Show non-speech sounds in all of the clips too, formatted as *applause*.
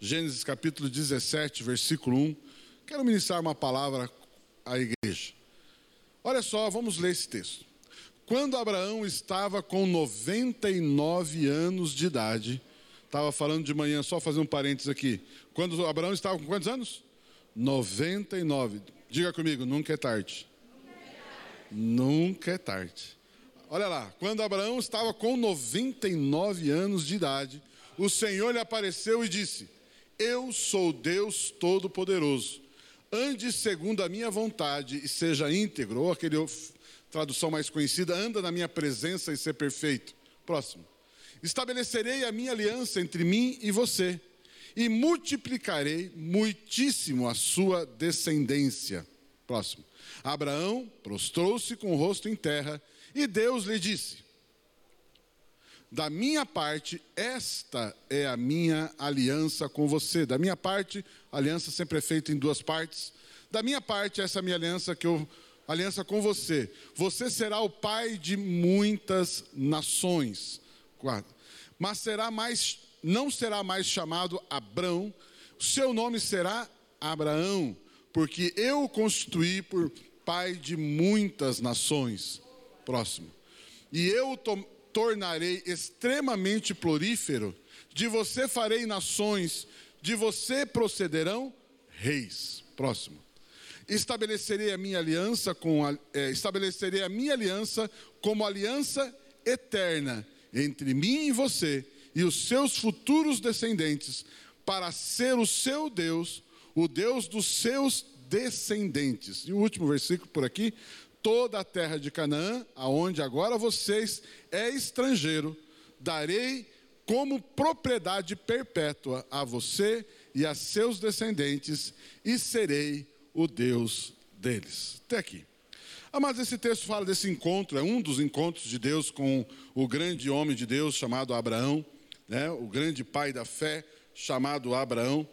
Gênesis capítulo 17, versículo 1, quero ministrar uma palavra à igreja. Olha só, vamos ler esse texto. Quando Abraão estava com 99 anos de idade, estava falando de manhã, só fazer um parênteses aqui. Quando Abraão estava com quantos anos? 99. Diga comigo, nunca é tarde. Nunca é tarde. Olha lá, quando Abraão estava com 99 anos de idade, o Senhor lhe apareceu e disse: Eu sou Deus Todo-Poderoso. Ande segundo a minha vontade e seja íntegro, ou aquele tradução mais conhecida, anda na minha presença e ser perfeito. Próximo. Estabelecerei a minha aliança entre mim e você, e multiplicarei muitíssimo a sua descendência. Próximo. Abraão prostrou-se com o rosto em terra e Deus lhe disse: Da minha parte, esta é a minha aliança com você. Da minha parte, a aliança sempre é feita em duas partes. Da minha parte, essa é a minha aliança que eu aliança com você. Você será o pai de muitas nações. Mas será mais não será mais chamado Abrão, seu nome será Abraão, porque eu o constituí por pai de muitas nações. Próximo. E eu tornarei extremamente florífero, de você farei nações, de você procederão reis. Próximo. Estabelecerei a minha aliança com a, é, estabelecerei a minha aliança como aliança eterna entre mim e você e os seus futuros descendentes, para ser o seu Deus, o Deus dos seus descendentes. E o último versículo por aqui: toda a terra de Canaã, aonde agora vocês é estrangeiro, darei como propriedade perpétua a você e a seus descendentes, e serei o Deus deles. Até aqui. Ah, mas esse texto fala desse encontro, é um dos encontros de Deus com o grande homem de Deus chamado Abraão, né, o grande pai da fé chamado Abraão.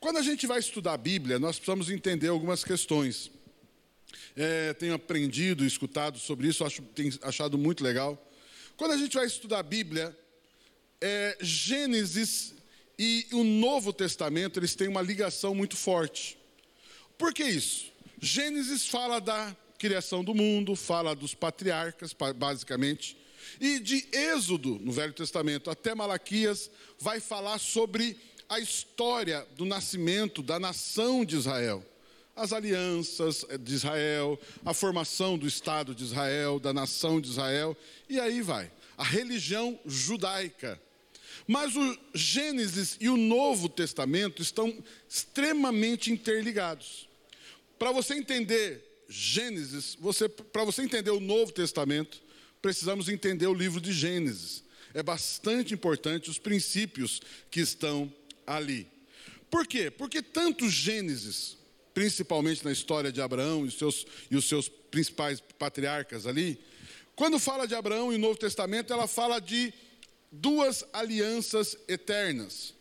Quando a gente vai estudar a Bíblia, nós precisamos entender algumas questões é, tenho aprendido escutado sobre isso, acho, tenho achado muito legal. Quando a gente vai estudar a Bíblia, é, Gênesis e o Novo Testamento, eles têm uma ligação muito forte. Por que isso? Gênesis fala da criação do mundo, fala dos patriarcas, basicamente. E de Êxodo, no Velho Testamento, até Malaquias, vai falar sobre a história do nascimento da nação de Israel as alianças de Israel, a formação do Estado de Israel, da nação de Israel, e aí vai. A religião judaica. Mas o Gênesis e o Novo Testamento estão extremamente interligados. Para você entender Gênesis, você, para você entender o Novo Testamento, precisamos entender o livro de Gênesis. É bastante importante os princípios que estão ali. Por quê? Porque tanto Gênesis principalmente na história de Abraão e os seus, e os seus principais patriarcas ali, quando fala de Abraão e o Novo Testamento, ela fala de duas alianças eternas.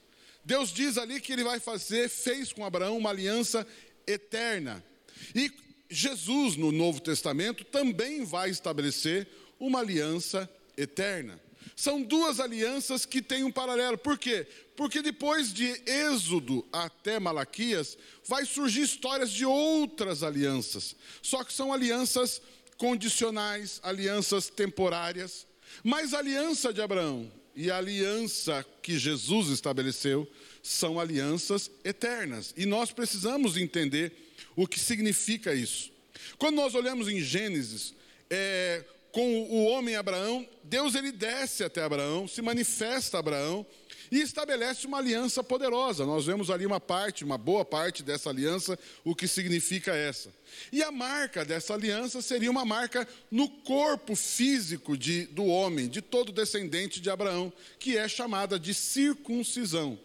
Deus diz ali que ele vai fazer, fez com Abraão uma aliança eterna. E Jesus, no Novo Testamento, também vai estabelecer uma aliança eterna. São duas alianças que têm um paralelo. Por quê? Porque depois de Êxodo até Malaquias, vai surgir histórias de outras alianças. Só que são alianças condicionais, alianças temporárias. Mas a aliança de Abraão e a aliança que Jesus estabeleceu são alianças eternas. E nós precisamos entender o que significa isso. Quando nós olhamos em Gênesis, é, com o homem Abraão, Deus ele desce até Abraão, se manifesta a Abraão e estabelece uma aliança poderosa. Nós vemos ali uma parte, uma boa parte dessa aliança, o que significa essa. E a marca dessa aliança seria uma marca no corpo físico de, do homem, de todo descendente de Abraão, que é chamada de circuncisão.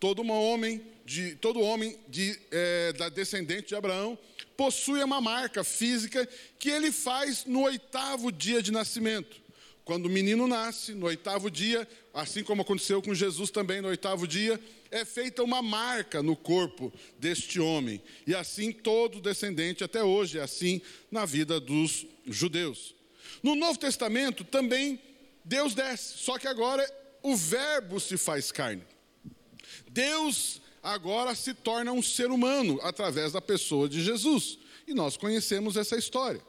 Todo um homem de todo homem de, é, da descendente de Abraão possui uma marca física que ele faz no oitavo dia de nascimento. Quando o menino nasce, no oitavo dia, assim como aconteceu com Jesus também no oitavo dia, é feita uma marca no corpo deste homem. E assim todo descendente, até hoje, é assim na vida dos judeus. No Novo Testamento também Deus desce, só que agora o Verbo se faz carne. Deus agora se torna um ser humano através da pessoa de Jesus. E nós conhecemos essa história.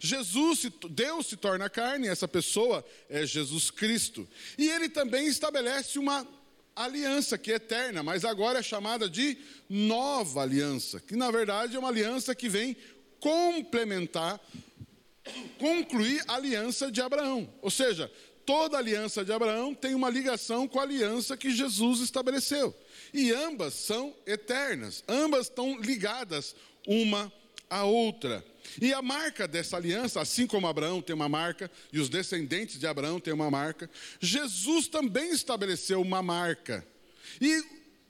Jesus, Deus se torna carne, essa pessoa é Jesus Cristo. E ele também estabelece uma aliança que é eterna, mas agora é chamada de nova aliança, que na verdade é uma aliança que vem complementar, concluir a aliança de Abraão. Ou seja, toda aliança de Abraão tem uma ligação com a aliança que Jesus estabeleceu. E ambas são eternas, ambas estão ligadas uma à outra. E a marca dessa aliança, assim como Abraão tem uma marca e os descendentes de Abraão têm uma marca, Jesus também estabeleceu uma marca. E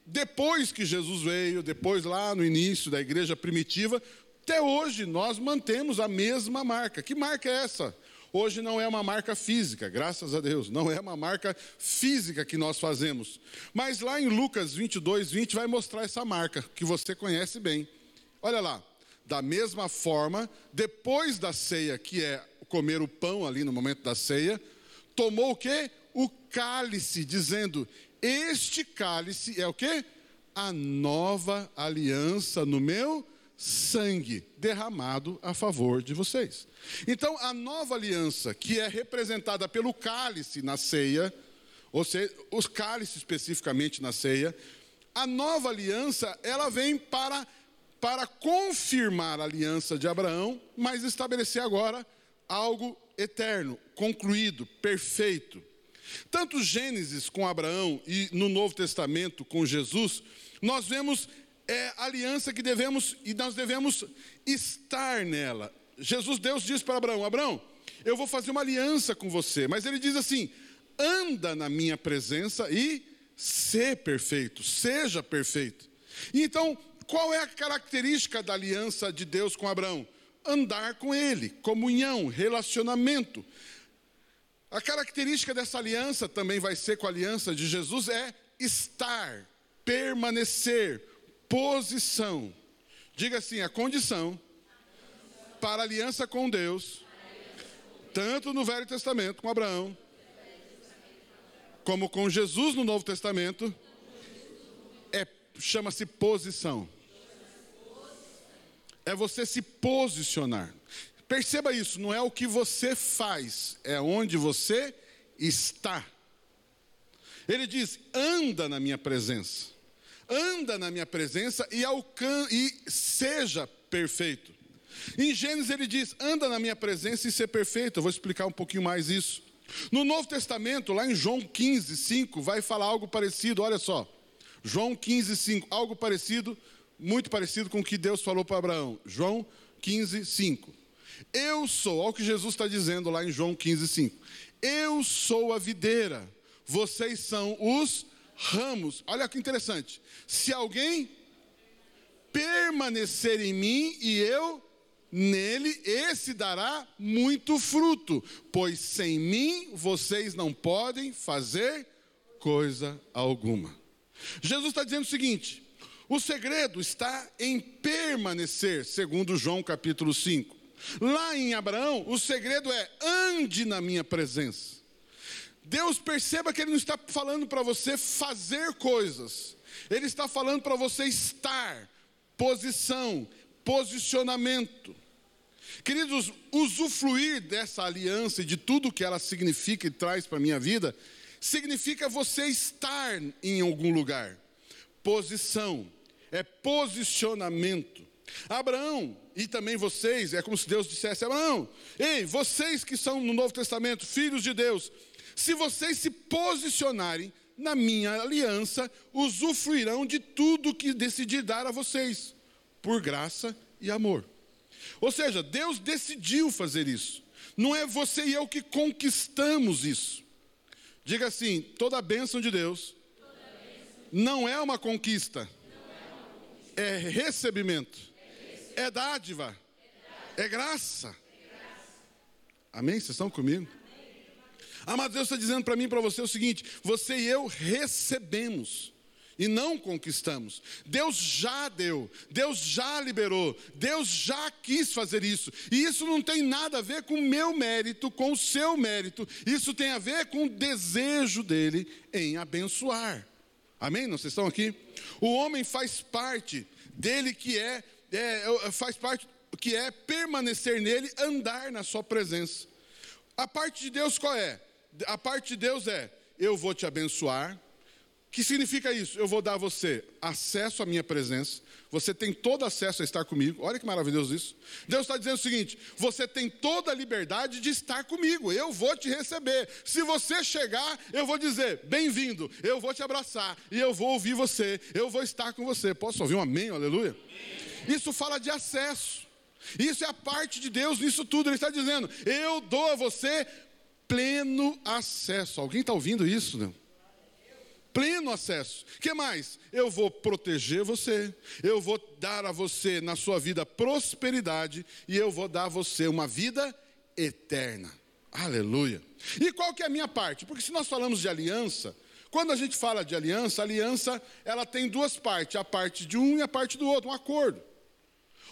depois que Jesus veio, depois lá no início da igreja primitiva, até hoje nós mantemos a mesma marca. Que marca é essa? Hoje não é uma marca física, graças a Deus, não é uma marca física que nós fazemos. Mas lá em Lucas 22, 20 vai mostrar essa marca, que você conhece bem. Olha lá, da mesma forma, depois da ceia, que é comer o pão ali no momento da ceia, tomou o que? O cálice, dizendo: Este cálice é o que? A nova aliança no meu sangue derramado a favor de vocês. Então, a nova aliança, que é representada pelo cálice na ceia, ou seja, os cálices especificamente na ceia, a nova aliança, ela vem para, para confirmar a aliança de Abraão, mas estabelecer agora algo eterno, concluído, perfeito. Tanto Gênesis com Abraão e no Novo Testamento com Jesus, nós vemos é aliança que devemos e nós devemos estar nela. Jesus, Deus diz para Abraão: Abraão, eu vou fazer uma aliança com você, mas ele diz assim: anda na minha presença e ser perfeito, seja perfeito. E então, qual é a característica da aliança de Deus com Abraão? Andar com ele, comunhão, relacionamento. A característica dessa aliança também vai ser com a aliança de Jesus é estar, permanecer, posição. Diga assim: a condição para aliança com Deus, tanto no Velho Testamento com Abraão, como com Jesus no Novo Testamento, é chama-se posição. É você se posicionar. Perceba isso, não é o que você faz, é onde você está. Ele diz: anda na minha presença anda na minha presença e, alcan e seja perfeito. Em Gênesis ele diz: anda na minha presença e ser perfeito. Eu vou explicar um pouquinho mais isso. No Novo Testamento, lá em João 15, 5, vai falar algo parecido, olha só. João 15, 5, algo parecido, muito parecido com o que Deus falou para Abraão. João 15, 5. Eu sou, olha o que Jesus está dizendo lá em João 15, 5. Eu sou a videira, vocês são os ramos. Olha que interessante. Se alguém permanecer em mim e eu nele, esse dará muito fruto, pois sem mim vocês não podem fazer coisa alguma. Jesus está dizendo o seguinte: o segredo está em permanecer, segundo João capítulo 5. Lá em Abraão, o segredo é ande na minha presença. Deus perceba que Ele não está falando para você fazer coisas, Ele está falando para você estar, posição, posicionamento. Queridos, usufruir dessa aliança e de tudo que ela significa e traz para a minha vida, significa você estar em algum lugar. Posição, é posicionamento. Abraão e também vocês, é como se Deus dissesse: Abraão, ei, vocês que são no Novo Testamento, filhos de Deus, se vocês se posicionarem na minha aliança, usufruirão de tudo que decidi dar a vocês, por graça e amor. Ou seja, Deus decidiu fazer isso. Não é você e eu que conquistamos isso. Diga assim: toda a bênção de Deus não é uma conquista, é recebimento, é dádiva, é graça. Amém? Vocês estão comigo? Amado Deus está dizendo para mim e para você o seguinte: você e eu recebemos e não conquistamos. Deus já deu, Deus já liberou, Deus já quis fazer isso. E isso não tem nada a ver com o meu mérito, com o seu mérito. Isso tem a ver com o desejo dele em abençoar. Amém? Não vocês estão aqui? O homem faz parte dele que é, é faz parte que é permanecer nele, andar na sua presença. A parte de Deus qual é? A parte de Deus é: eu vou te abençoar. Que significa isso? Eu vou dar a você acesso à minha presença. Você tem todo acesso a estar comigo. Olha que maravilhoso isso. Deus está dizendo o seguinte: você tem toda a liberdade de estar comigo. Eu vou te receber. Se você chegar, eu vou dizer: bem-vindo. Eu vou te abraçar e eu vou ouvir você. Eu vou estar com você. Posso ouvir um amém? Aleluia. Amém. Isso fala de acesso. Isso é a parte de Deus nisso tudo. Ele está dizendo: eu dou a você pleno acesso. Alguém está ouvindo isso? Não? Pleno acesso. Que mais? Eu vou proteger você, eu vou dar a você na sua vida prosperidade e eu vou dar a você uma vida eterna. Aleluia. E qual que é a minha parte? Porque se nós falamos de aliança, quando a gente fala de aliança, a aliança ela tem duas partes, a parte de um e a parte do outro, um acordo.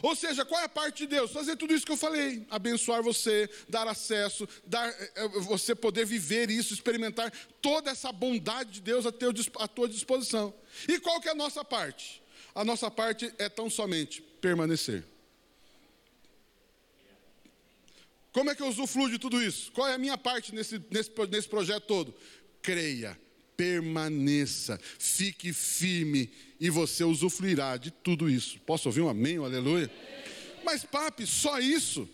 Ou seja, qual é a parte de Deus? Fazer tudo isso que eu falei, abençoar você, dar acesso, dar, eh, eh, você poder viver isso, experimentar toda essa bondade de Deus a tua disposição. E qual que é a nossa parte? A nossa parte é tão somente permanecer. Como é que eu usufruo de tudo isso? Qual é a minha parte nesse, nesse, nesse projeto todo? Creia, permaneça, fique firme e você usufruirá de tudo isso. Posso ouvir um amém, um aleluia? Mas, papi, só isso?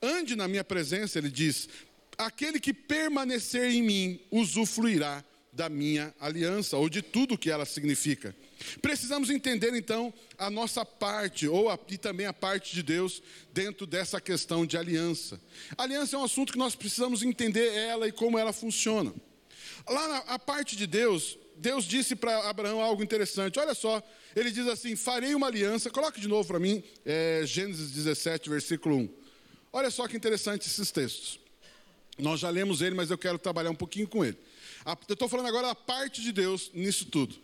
Ande na minha presença, ele diz: aquele que permanecer em mim usufruirá da minha aliança, ou de tudo que ela significa. Precisamos entender então a nossa parte, ou a, e também a parte de Deus, dentro dessa questão de aliança. Aliança é um assunto que nós precisamos entender ela e como ela funciona. Lá na parte de Deus, Deus disse para Abraão algo interessante. Olha só, ele diz assim: Farei uma aliança. Coloque de novo para mim, é, Gênesis 17, versículo 1. Olha só que interessante esses textos. Nós já lemos ele, mas eu quero trabalhar um pouquinho com ele. Eu estou falando agora da parte de Deus nisso tudo.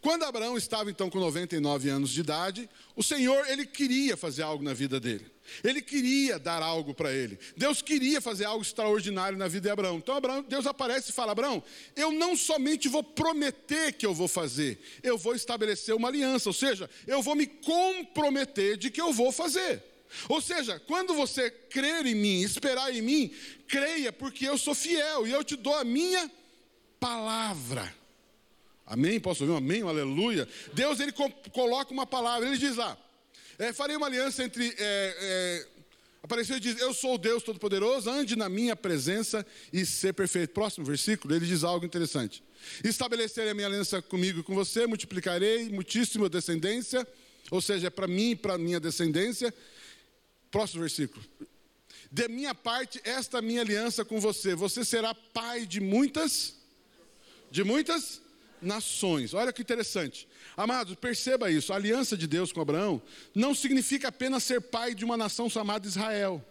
Quando Abraão estava então com 99 anos de idade, o Senhor, ele queria fazer algo na vida dele. Ele queria dar algo para ele. Deus queria fazer algo extraordinário na vida de Abraão. Então Abraão, Deus aparece e fala: Abraão, eu não somente vou prometer que eu vou fazer, eu vou estabelecer uma aliança, ou seja, eu vou me comprometer de que eu vou fazer. Ou seja, quando você crer em mim, esperar em mim, creia, porque eu sou fiel e eu te dou a minha palavra. Amém? Posso ouvir um amém? Um aleluia. Deus ele coloca uma palavra, ele diz lá: é, farei uma aliança entre. É, é, apareceu e diz: Eu sou o Deus Todo-Poderoso, ande na minha presença e ser perfeito. Próximo versículo, ele diz algo interessante: Estabelecerei a minha aliança comigo e com você, multiplicarei muitíssima descendência, ou seja, para mim e para minha descendência. Próximo versículo. De minha parte, esta minha aliança com você, você será pai de muitas, de muitas nações. Olha que interessante. Amados, perceba isso. A aliança de Deus com Abraão não significa apenas ser pai de uma nação chamada Israel.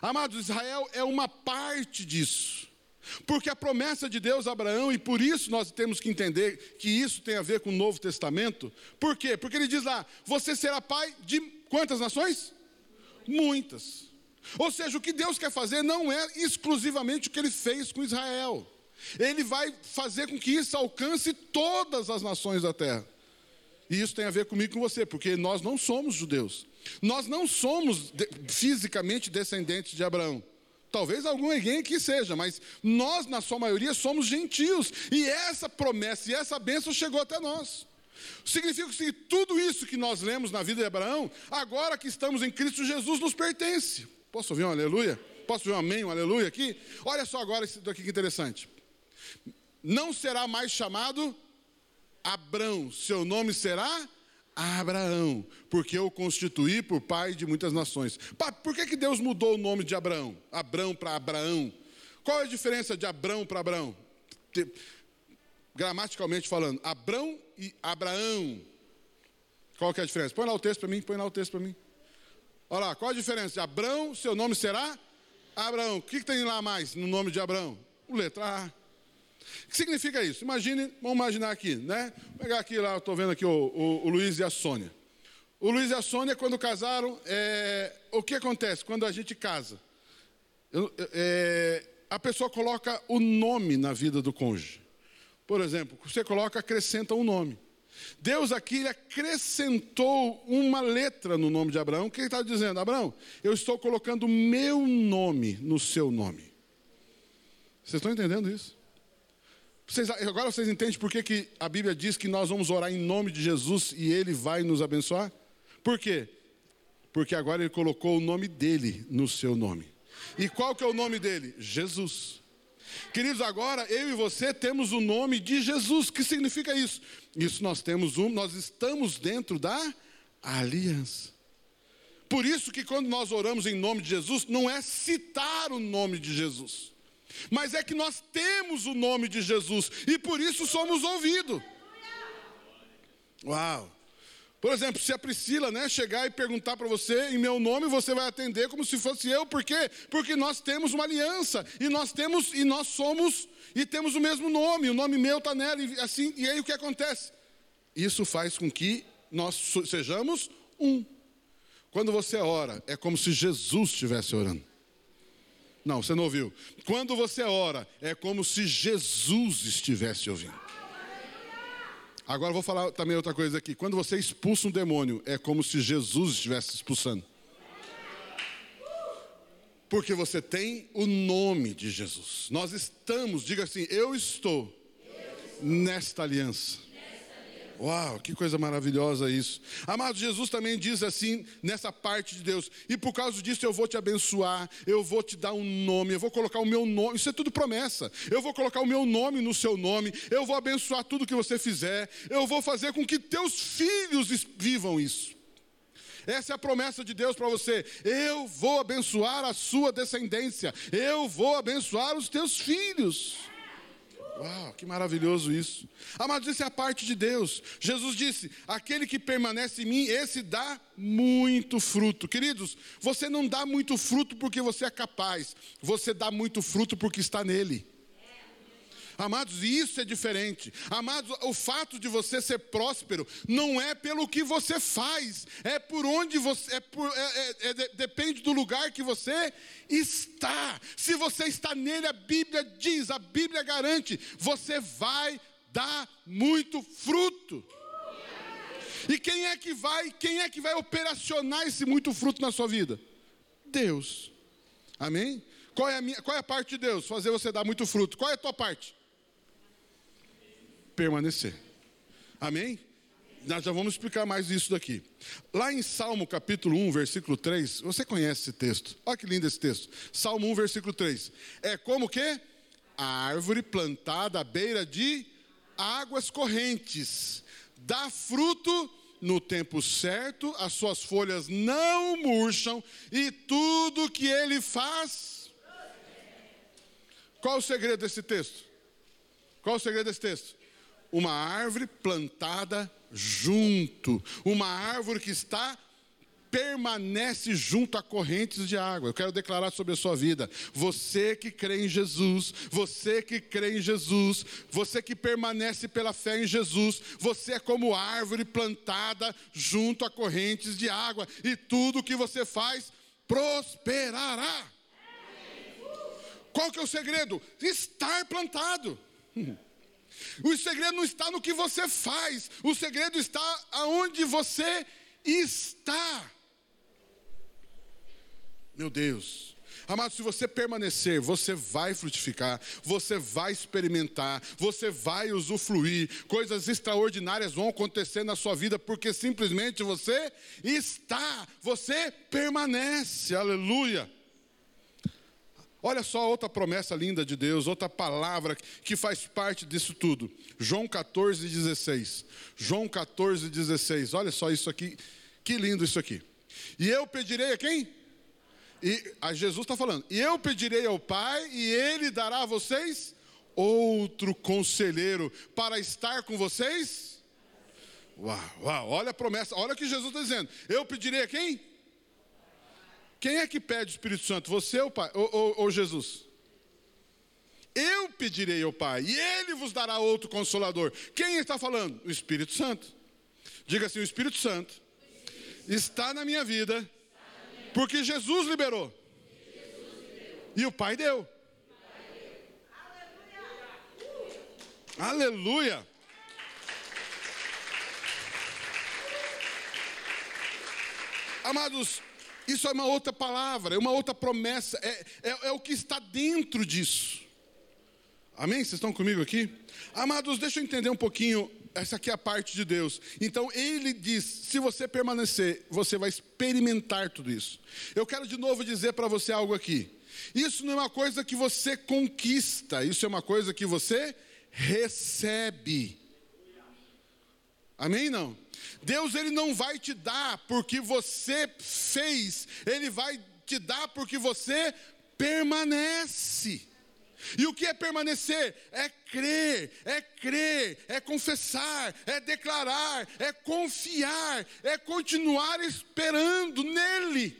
Amados, Israel é uma parte disso. Porque a promessa de Deus a Abraão, e por isso nós temos que entender que isso tem a ver com o Novo Testamento. Por quê? Porque ele diz lá: você será pai de quantas nações? Muitas. Ou seja, o que Deus quer fazer não é exclusivamente o que ele fez com Israel. Ele vai fazer com que isso alcance todas as nações da terra. E isso tem a ver comigo e com você, porque nós não somos judeus. Nós não somos de, fisicamente descendentes de Abraão. Talvez alguém aqui seja, mas nós, na sua maioria, somos gentios. E essa promessa e essa bênção chegou até nós. Significa que tudo isso que nós lemos na vida de Abraão, agora que estamos em Cristo Jesus, nos pertence. Posso ouvir um aleluia? Posso ouvir um amém, um aleluia aqui? Olha só agora isso daqui que interessante não será mais chamado Abrão, seu nome será Abraão, porque eu constituí por pai de muitas nações. Por que, que Deus mudou o nome de Abraão? Abrão para Abraão. Qual é a diferença de Abrão para Abraão? Gramaticalmente falando, Abrão e Abraão. Qual que é a diferença? Põe lá o texto para mim, põe lá o texto para mim. Olha lá, qual a diferença? De Abrão, seu nome será Abraão. O que, que tem lá mais no nome de Abraão? O letra A. O que significa isso? Imagine, vamos imaginar aqui, né? Vou pegar aqui lá, estou vendo aqui o, o, o, Luiz e a Sônia. O Luiz e a Sônia, quando casaram, é, o que acontece quando a gente casa? Eu, é, a pessoa coloca o nome na vida do cônjuge. Por exemplo, você coloca, acrescenta um nome. Deus aqui acrescentou uma letra no nome de Abraão. O que ele está dizendo? Abraão, eu estou colocando meu nome no seu nome. Vocês estão entendendo isso? Vocês, agora vocês entendem por que, que a Bíblia diz que nós vamos orar em nome de Jesus e Ele vai nos abençoar? Por quê? Porque agora Ele colocou o nome dele no seu nome. E qual que é o nome dele? Jesus. Queridos, agora eu e você temos o nome de Jesus. O que significa isso? Isso nós temos um, nós estamos dentro da aliança. Por isso que quando nós oramos em nome de Jesus, não é citar o nome de Jesus mas é que nós temos o nome de Jesus e por isso somos ouvidos. Uau! Por exemplo, se a Priscila né, chegar e perguntar para você em meu nome, você vai atender como se fosse eu. Por quê? Porque nós temos uma aliança e nós temos e nós somos e temos o mesmo nome. O nome meu está nela e assim. E aí o que acontece? Isso faz com que nós sejamos um. Quando você ora, é como se Jesus estivesse orando. Não, você não ouviu. Quando você ora, é como se Jesus estivesse ouvindo. Agora vou falar também outra coisa aqui. Quando você expulsa um demônio, é como se Jesus estivesse expulsando. Porque você tem o nome de Jesus. Nós estamos, diga assim, eu estou nesta aliança. Uau, que coisa maravilhosa isso. Amado, Jesus também diz assim nessa parte de Deus: e por causa disso eu vou te abençoar, eu vou te dar um nome, eu vou colocar o meu nome, isso é tudo promessa. Eu vou colocar o meu nome no seu nome, eu vou abençoar tudo que você fizer, eu vou fazer com que teus filhos vivam isso. Essa é a promessa de Deus para você. Eu vou abençoar a sua descendência, eu vou abençoar os teus filhos. Uau, que maravilhoso isso. Amados, isso é a parte de Deus. Jesus disse: aquele que permanece em mim, esse dá muito fruto. Queridos, você não dá muito fruto porque você é capaz, você dá muito fruto porque está nele. Amados, isso é diferente. Amados, o fato de você ser próspero não é pelo que você faz, é por onde você, é por, é, é, é, depende do lugar que você está. Se você está nele, a Bíblia diz, a Bíblia garante, você vai dar muito fruto. E quem é que vai, quem é que vai operacionar esse muito fruto na sua vida? Deus. Amém? Qual é a, minha, qual é a parte de Deus? Fazer você dar muito fruto. Qual é a tua parte? Permanecer. Amém? Nós já vamos explicar mais isso daqui. Lá em Salmo capítulo 1, versículo 3, você conhece esse texto. Olha que lindo esse texto. Salmo 1, versículo 3. É como que? A árvore plantada à beira de águas correntes. Dá fruto no tempo certo, as suas folhas não murcham e tudo que ele faz. Qual o segredo desse texto? Qual o segredo desse texto? Uma árvore plantada junto, uma árvore que está permanece junto a correntes de água. Eu quero declarar sobre a sua vida. Você que crê em Jesus, você que crê em Jesus, você que permanece pela fé em Jesus, você é como árvore plantada junto a correntes de água, e tudo que você faz prosperará. Qual que é o segredo? Estar plantado. *laughs* O segredo não está no que você faz, o segredo está aonde você está. Meu Deus. Amado, se você permanecer, você vai frutificar, você vai experimentar, você vai usufruir, coisas extraordinárias vão acontecer na sua vida, porque simplesmente você está, você permanece, aleluia. Olha só outra promessa linda de Deus, outra palavra que faz parte disso tudo. João 14, 16. João 14, 16. Olha só isso aqui, que lindo isso aqui. E eu pedirei a quem? E a Jesus está falando. E eu pedirei ao Pai, e Ele dará a vocês outro conselheiro para estar com vocês. Uau, uau, olha a promessa, olha o que Jesus está dizendo. Eu pedirei a quem? Quem é que pede o Espírito Santo? Você ou, pai, ou, ou, ou Jesus? Eu pedirei ao Pai, e Ele vos dará outro consolador. Quem está falando? O Espírito Santo. Diga assim: o Espírito Santo está na minha vida, porque Jesus liberou. E o Pai deu. Aleluia. Amados, isso é uma outra palavra, é uma outra promessa, é, é, é, o que está dentro disso. Amém? Vocês estão comigo aqui? Amados, deixa eu entender um pouquinho. Essa aqui é a parte de Deus. Então ele diz: se você permanecer, você vai experimentar tudo isso. Eu quero de novo dizer para você algo aqui. Isso não é uma coisa que você conquista, isso é uma coisa que você recebe. Amém? Não? Deus ele não vai te dar porque você fez, ele vai te dar porque você permanece. E o que é permanecer? É crer, é crer, é confessar, é declarar, é confiar, é continuar esperando nele.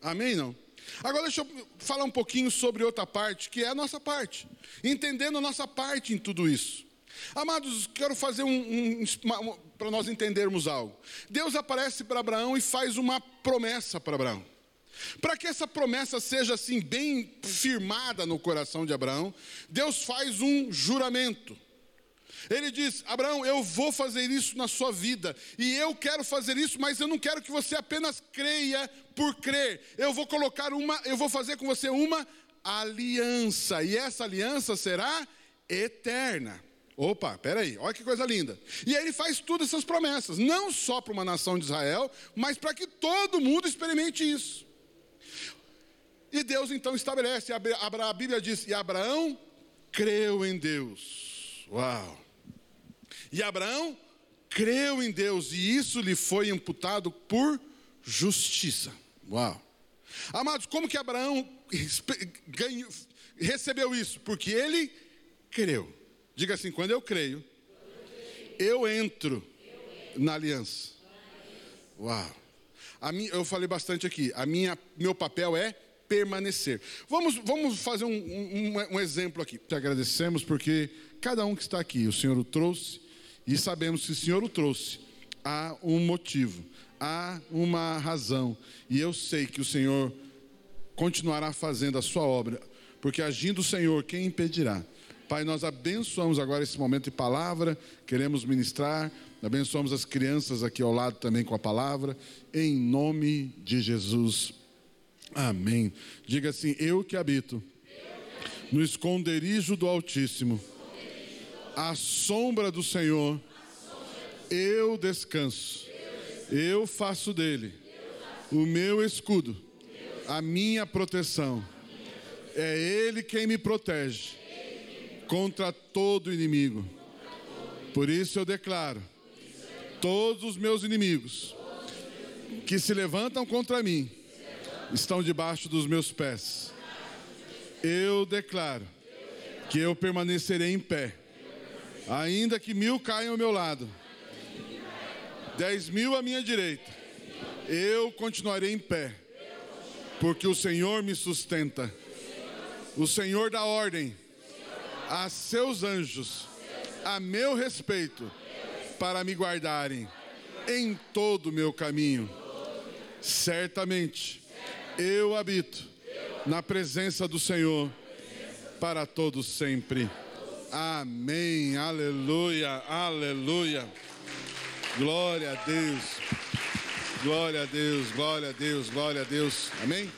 Amém? Não? Agora deixa eu falar um pouquinho sobre outra parte, que é a nossa parte, entendendo a nossa parte em tudo isso. Amados, quero fazer um, um, um para nós entendermos algo. Deus aparece para Abraão e faz uma promessa para Abraão. Para que essa promessa seja assim bem firmada no coração de Abraão, Deus faz um juramento. Ele diz: Abraão, eu vou fazer isso na sua vida, e eu quero fazer isso, mas eu não quero que você apenas creia por crer. Eu vou colocar uma, eu vou fazer com você uma aliança, e essa aliança será eterna. Opa, peraí, olha que coisa linda. E aí ele faz todas essas promessas, não só para uma nação de Israel, mas para que todo mundo experimente isso. E Deus então estabelece, a Bíblia diz, e Abraão creu em Deus. Uau! E Abraão creu em Deus, e isso lhe foi imputado por justiça. Uau! Amados, como que Abraão ganhou, recebeu isso? Porque ele creu. Diga assim: quando eu creio, eu entro na aliança. Uau! Eu falei bastante aqui. A minha, meu papel é permanecer. Vamos, vamos fazer um, um, um exemplo aqui. Te agradecemos porque cada um que está aqui, o Senhor o trouxe e sabemos que o Senhor o trouxe. Há um motivo, há uma razão. E eu sei que o Senhor continuará fazendo a sua obra, porque agindo o Senhor, quem impedirá? Pai, nós abençoamos agora esse momento de palavra, queremos ministrar, abençoamos as crianças aqui ao lado também com a palavra, em nome de Jesus. Amém. Diga assim: Eu que habito no esconderijo do Altíssimo à sombra do Senhor, eu descanso, eu faço dele o meu escudo, a minha proteção. É Ele quem me protege contra todo inimigo. Por isso eu declaro: todos os meus inimigos que se levantam contra mim estão debaixo dos meus pés. Eu declaro que eu permanecerei em pé Ainda que mil caiam ao meu lado, dez mil à minha direita, eu continuarei em pé, porque o Senhor me sustenta. O Senhor dá ordem a seus anjos, a meu respeito, para me guardarem em todo o meu caminho. Certamente eu habito na presença do Senhor para todos sempre. Amém. Aleluia. Aleluia. Glória a Deus. Glória a Deus. Glória a Deus. Glória a Deus. Amém.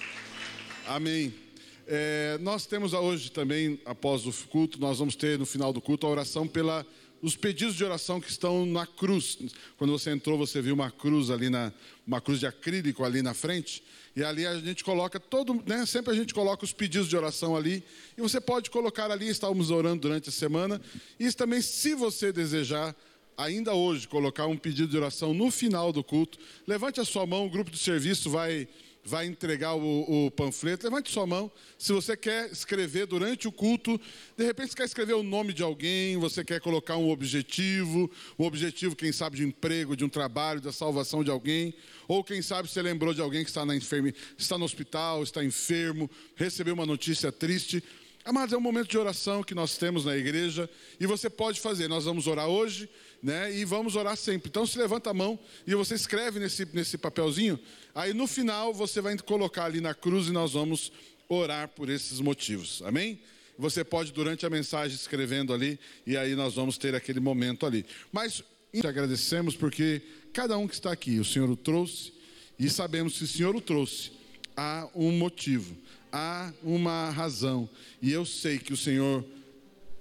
Amém. É, nós temos hoje também, após o culto, nós vamos ter no final do culto a oração pela os pedidos de oração que estão na cruz. Quando você entrou, você viu uma cruz ali na uma cruz de acrílico ali na frente. E ali a gente coloca todo, né? Sempre a gente coloca os pedidos de oração ali. E você pode colocar ali, estávamos orando durante a semana. E também, se você desejar ainda hoje, colocar um pedido de oração no final do culto, levante a sua mão, o grupo de serviço vai vai entregar o, o, panfleto, levante sua mão. Se você quer escrever durante o culto, de repente você quer escrever o nome de alguém, você quer colocar um objetivo, um objetivo, quem sabe, de emprego, de um trabalho, da salvação de alguém, ou quem sabe você lembrou de alguém que está, na enferme, está no hospital, está enfermo, recebeu uma notícia triste. Amados, é um momento de oração que nós temos na igreja e você pode fazer. Nós vamos orar hoje, né? E vamos orar sempre. Então, se levanta a mão e você escreve nesse, nesse papelzinho. Aí no final você vai colocar ali na cruz e nós vamos orar por esses motivos. Amém? Você pode, durante a mensagem, escrevendo ali, e aí nós vamos ter aquele momento ali. Mas te agradecemos porque cada um que está aqui, o Senhor o trouxe, e sabemos que o Senhor o trouxe, há um motivo há uma razão. E eu sei que o Senhor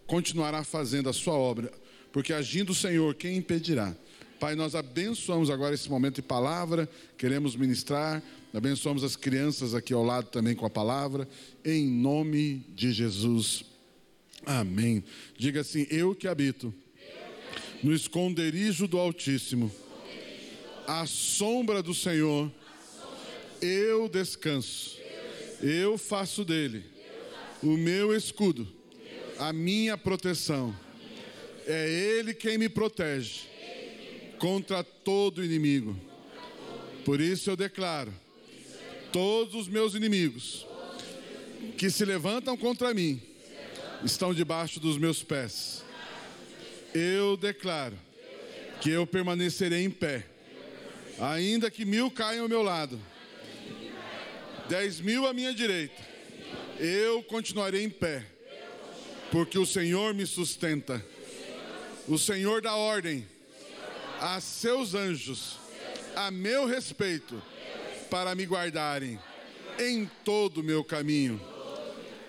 continuará fazendo a sua obra, porque agindo o Senhor, quem impedirá? Pai, nós abençoamos agora esse momento de palavra, queremos ministrar, abençoamos as crianças aqui ao lado também com a palavra, em nome de Jesus. Amém. Diga assim: Eu que habito no esconderijo do Altíssimo, à sombra do Senhor, eu descanso. Eu faço dele o meu escudo, a minha proteção. É Ele quem me protege contra todo inimigo. Por isso eu declaro: todos os meus inimigos que se levantam contra mim estão debaixo dos meus pés. Eu declaro que eu permanecerei em pé, ainda que mil caiam ao meu lado Dez mil à minha direita. Eu continuarei em pé. Porque o Senhor me sustenta. O Senhor dá ordem a seus anjos, a meu respeito, para me guardarem em todo o meu caminho.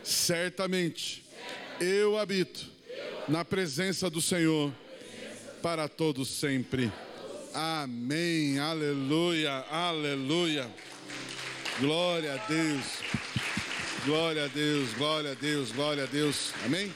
Certamente eu habito na presença do Senhor para todos sempre. Amém. Aleluia. Aleluia. Glória a Deus. Glória a Deus, glória a Deus, glória a Deus. Amém?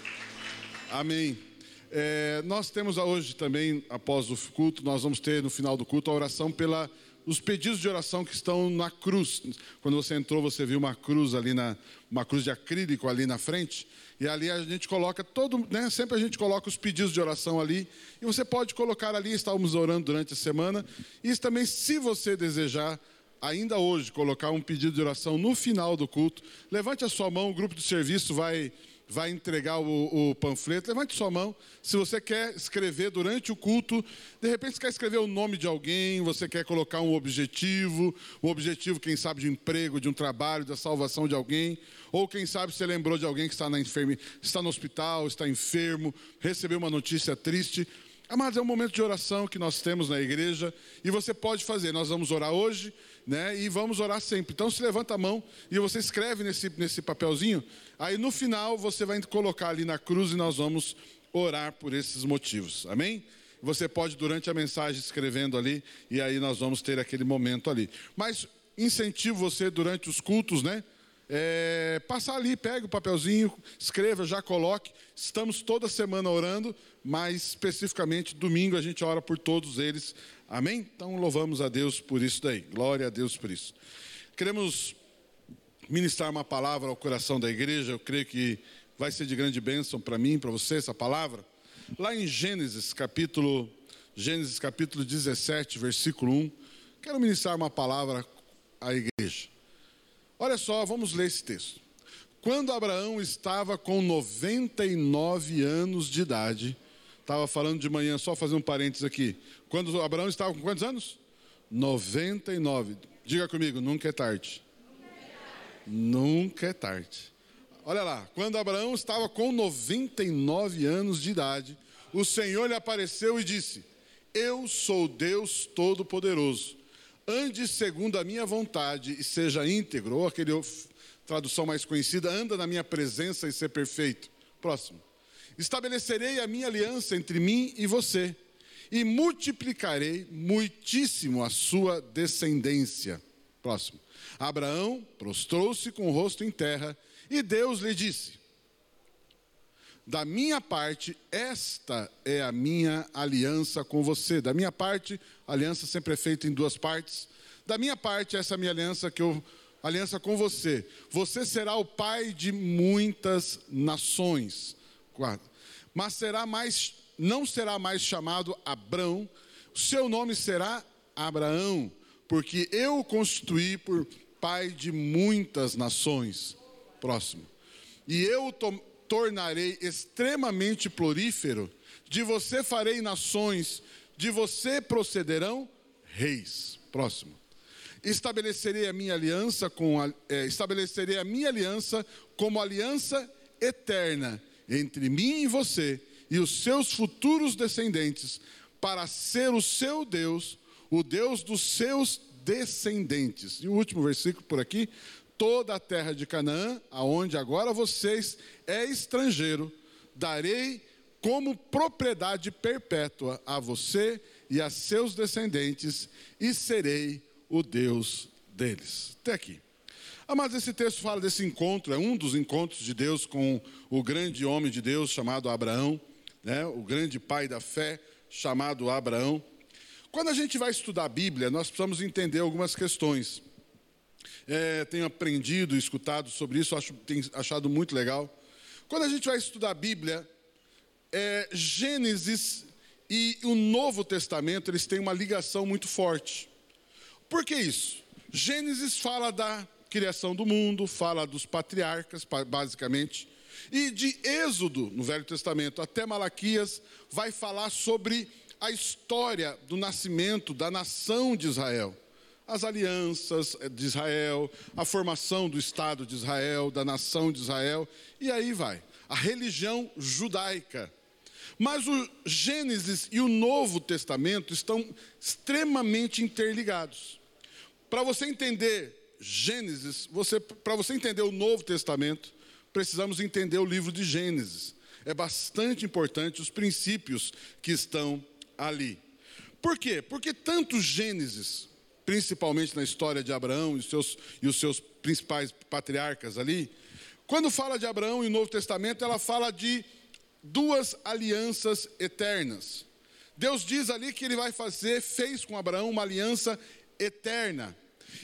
Amém. É, nós temos hoje também, após o culto, nós vamos ter no final do culto a oração pela os pedidos de oração que estão na cruz. Quando você entrou, você viu uma cruz ali na uma cruz de acrílico ali na frente, e ali a gente coloca todo, né, sempre a gente coloca os pedidos de oração ali, e você pode colocar ali, estávamos orando durante a semana, e também se você desejar ainda hoje, colocar um pedido de oração no final do culto, levante a sua mão, o grupo de serviço vai, vai entregar o, o, panfleto. Levante sua mão. Se você quer escrever durante o culto, de repente você quer escrever o nome de alguém, você quer colocar um objetivo, um objetivo, quem sabe, de emprego, de um trabalho, da salvação de alguém, ou quem sabe você lembrou de alguém que está, na enferme, está no hospital, está enfermo, recebeu uma notícia triste. Amados, é um momento de oração que nós temos na igreja e você pode fazer. Nós vamos orar hoje, né? E vamos orar sempre. Então, se levanta a mão e você escreve nesse, nesse papelzinho. Aí, no final, você vai colocar ali na cruz e nós vamos orar por esses motivos. Amém? Você pode, durante a mensagem, escrevendo ali e aí nós vamos ter aquele momento ali. Mas incentivo você durante os cultos, né? É, passar ali, pega o papelzinho, escreva, já coloque. Estamos toda semana orando, mas especificamente domingo a gente ora por todos eles. Amém? Então louvamos a Deus por isso daí. Glória a Deus por isso. Queremos ministrar uma palavra ao coração da igreja. Eu creio que vai ser de grande bênção para mim, para você essa palavra. Lá em Gênesis, capítulo Gênesis capítulo 17, versículo 1, quero ministrar uma palavra à igreja. Olha só, vamos ler esse texto. Quando Abraão estava com 99 anos de idade, estava falando de manhã, só fazer um parênteses aqui. Quando Abraão estava com quantos anos? 99. Diga comigo, nunca é tarde. Nunca é tarde. Olha lá, quando Abraão estava com 99 anos de idade, o Senhor lhe apareceu e disse: Eu sou Deus Todo-Poderoso ande segundo a minha vontade e seja íntegro, ou aquele tradução mais conhecida, anda na minha presença e ser perfeito. Próximo. Estabelecerei a minha aliança entre mim e você, e multiplicarei muitíssimo a sua descendência. Próximo. Abraão prostrou-se com o rosto em terra, e Deus lhe disse: Da minha parte, esta é a minha aliança com você. Da minha parte, aliança sempre é feita em duas partes. Da minha parte, essa é a minha aliança que eu aliança com você. Você será o pai de muitas nações. Guarda. Mas será mais não será mais chamado Abrão, seu nome será Abraão, porque eu o constituí por pai de muitas nações. Próximo. E eu tornarei extremamente florífero, de você farei nações, de você procederão reis. Próximo. Estabelecerei a minha aliança com a, é, estabelecerei a minha aliança como aliança eterna entre mim e você e os seus futuros descendentes, para ser o seu Deus, o Deus dos seus descendentes. E o último versículo por aqui, toda a terra de Canaã, aonde agora vocês é estrangeiro, darei como propriedade perpétua a você e a seus descendentes, e serei o Deus deles. Até aqui. Mas esse texto fala desse encontro, é um dos encontros de Deus com o grande homem de Deus chamado Abraão, né, o grande pai da fé chamado Abraão. Quando a gente vai estudar a Bíblia, nós precisamos entender algumas questões é, tenho aprendido escutado sobre isso, acho, tenho achado muito legal. Quando a gente vai estudar a Bíblia, é, Gênesis e o Novo Testamento, eles têm uma ligação muito forte. Por que isso? Gênesis fala da criação do mundo, fala dos patriarcas, basicamente. E de Êxodo, no Velho Testamento, até Malaquias, vai falar sobre a história do nascimento da nação de Israel as alianças de Israel, a formação do Estado de Israel, da nação de Israel, e aí vai. A religião judaica. Mas o Gênesis e o Novo Testamento estão extremamente interligados. Para você entender Gênesis, você, para você entender o Novo Testamento, precisamos entender o livro de Gênesis. É bastante importante os princípios que estão ali. Por quê? Porque tanto Gênesis principalmente na história de Abraão e os seus, e os seus principais patriarcas ali, quando fala de Abraão e o Novo Testamento, ela fala de duas alianças eternas. Deus diz ali que ele vai fazer, fez com Abraão uma aliança eterna.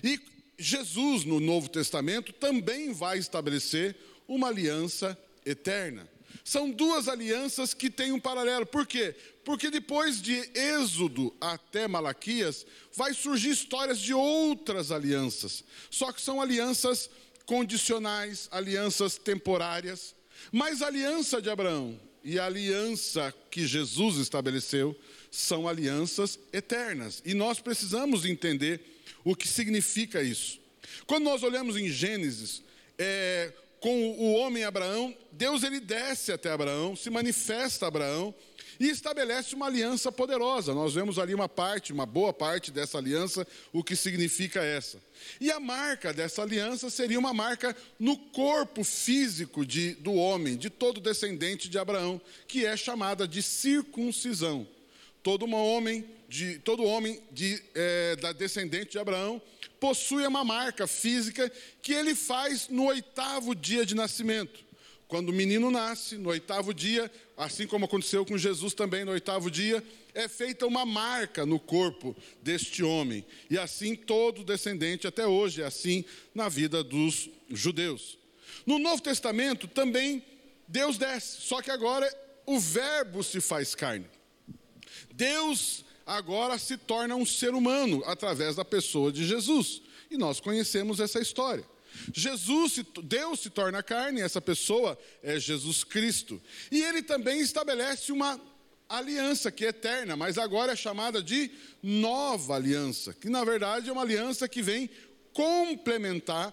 E Jesus, no Novo Testamento, também vai estabelecer uma aliança eterna. São duas alianças que têm um paralelo. Por quê? Porque depois de Êxodo até Malaquias, vai surgir histórias de outras alianças. Só que são alianças condicionais, alianças temporárias. Mas a aliança de Abraão e a aliança que Jesus estabeleceu são alianças eternas. E nós precisamos entender o que significa isso. Quando nós olhamos em Gênesis, é, com o homem Abraão, Deus ele desce até Abraão, se manifesta a Abraão e estabelece uma aliança poderosa. Nós vemos ali uma parte, uma boa parte dessa aliança, o que significa essa. E a marca dessa aliança seria uma marca no corpo físico de, do homem, de todo descendente de Abraão, que é chamada de circuncisão. Todo homem, de, todo homem de, é, da descendente de Abraão possui uma marca física que ele faz no oitavo dia de nascimento. Quando o menino nasce, no oitavo dia, assim como aconteceu com Jesus também no oitavo dia, é feita uma marca no corpo deste homem. E assim todo descendente, até hoje, é assim na vida dos judeus. No Novo Testamento também Deus desce, só que agora o Verbo se faz carne. Deus agora se torna um ser humano através da pessoa de Jesus. E nós conhecemos essa história. Jesus, Deus se torna carne, essa pessoa é Jesus Cristo. E ele também estabelece uma aliança que é eterna, mas agora é chamada de nova aliança, que na verdade é uma aliança que vem complementar,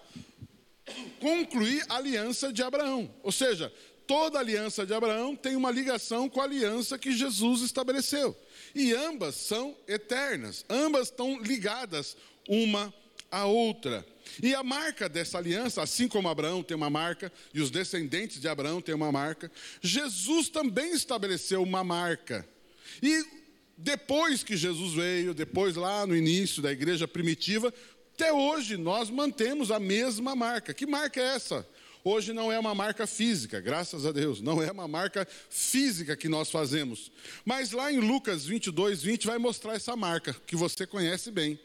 concluir a aliança de Abraão. Ou seja, toda aliança de Abraão tem uma ligação com a aliança que Jesus estabeleceu. E ambas são eternas, ambas estão ligadas uma à outra. E a marca dessa aliança, assim como Abraão tem uma marca e os descendentes de Abraão têm uma marca, Jesus também estabeleceu uma marca. E depois que Jesus veio, depois lá no início da igreja primitiva, até hoje nós mantemos a mesma marca. Que marca é essa? Hoje não é uma marca física, graças a Deus, não é uma marca física que nós fazemos. Mas lá em Lucas 22, 20 vai mostrar essa marca, que você conhece bem.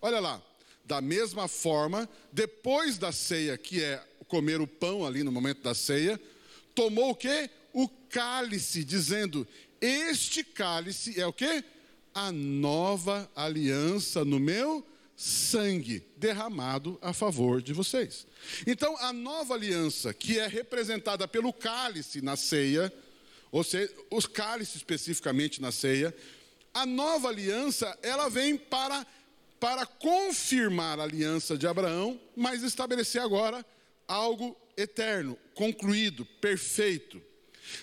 Olha lá, da mesma forma, depois da ceia, que é comer o pão ali no momento da ceia, tomou o quê? O cálice, dizendo: Este cálice é o quê? A nova aliança no meu sangue derramado a favor de vocês. Então, a nova aliança, que é representada pelo cálice na ceia, ou seja, os cálices especificamente na ceia, a nova aliança, ela vem para, para confirmar a aliança de Abraão, mas estabelecer agora algo eterno, concluído, perfeito.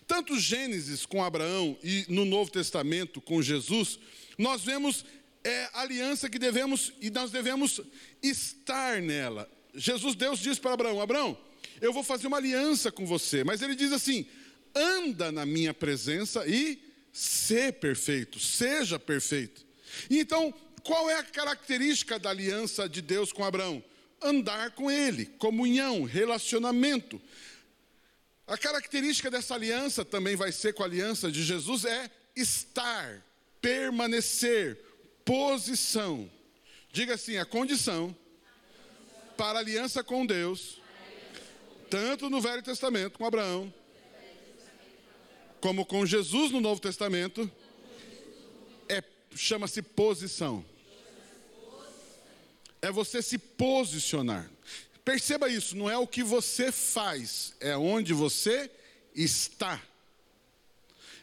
Tanto Gênesis com Abraão e no Novo Testamento com Jesus, nós vemos é aliança que devemos e nós devemos estar nela. Jesus, Deus diz para Abraão: Abraão, eu vou fazer uma aliança com você, mas ele diz assim: anda na minha presença e ser perfeito, seja perfeito. Então, qual é a característica da aliança de Deus com Abraão? Andar com ele, comunhão, relacionamento. A característica dessa aliança também vai ser com a aliança de Jesus é estar, permanecer, posição. Diga assim: a condição para aliança com Deus, tanto no Velho Testamento com Abraão, como com Jesus no Novo Testamento, é chama-se posição. É você se posicionar. Perceba isso, não é o que você faz, é onde você está.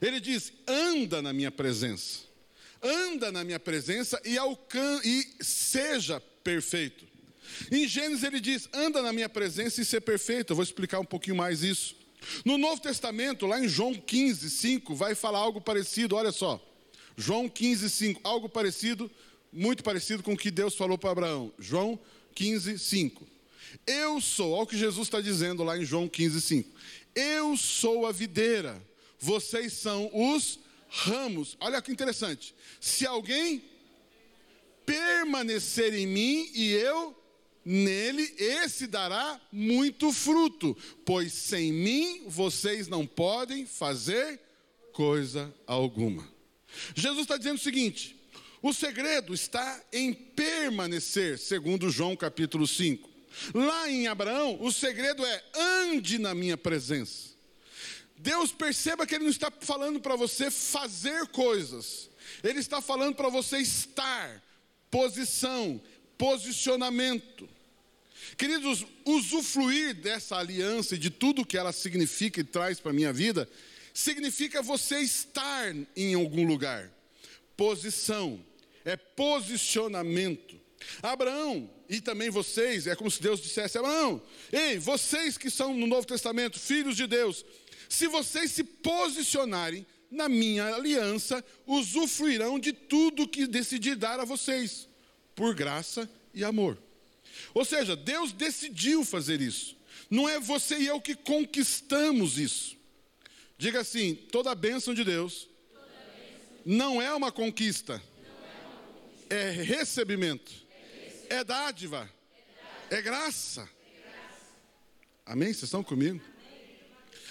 Ele diz: anda na minha presença anda na minha presença e, alcan e seja perfeito. Em Gênesis ele diz: anda na minha presença e ser perfeito. Eu vou explicar um pouquinho mais isso. No Novo Testamento, lá em João 15, 5, vai falar algo parecido, olha só. João 15, 5, algo parecido, muito parecido com o que Deus falou para Abraão. João 15, 5. Eu sou, olha o que Jesus está dizendo lá em João 15, 5. Eu sou a videira, vocês são os ramos. Olha que interessante. Se alguém permanecer em mim e eu nele, esse dará muito fruto, pois sem mim vocês não podem fazer coisa alguma. Jesus está dizendo o seguinte: o segredo está em permanecer, segundo João capítulo 5. Lá em Abraão, o segredo é ande na minha presença. Deus perceba que Ele não está falando para você fazer coisas, Ele está falando para você estar, posição, posicionamento. Queridos, usufruir dessa aliança e de tudo que ela significa e traz para a minha vida, significa você estar em algum lugar. Posição, é posicionamento. Abraão e também vocês, é como se Deus dissesse: Abraão, ei, vocês que são no Novo Testamento, filhos de Deus, se vocês se posicionarem na minha aliança, usufruirão de tudo que decidi dar a vocês, por graça e amor. Ou seja, Deus decidiu fazer isso. Não é você e eu que conquistamos isso. Diga assim: toda a bênção de Deus não é uma conquista, é recebimento, é dádiva, é graça. Amém? Vocês estão comigo?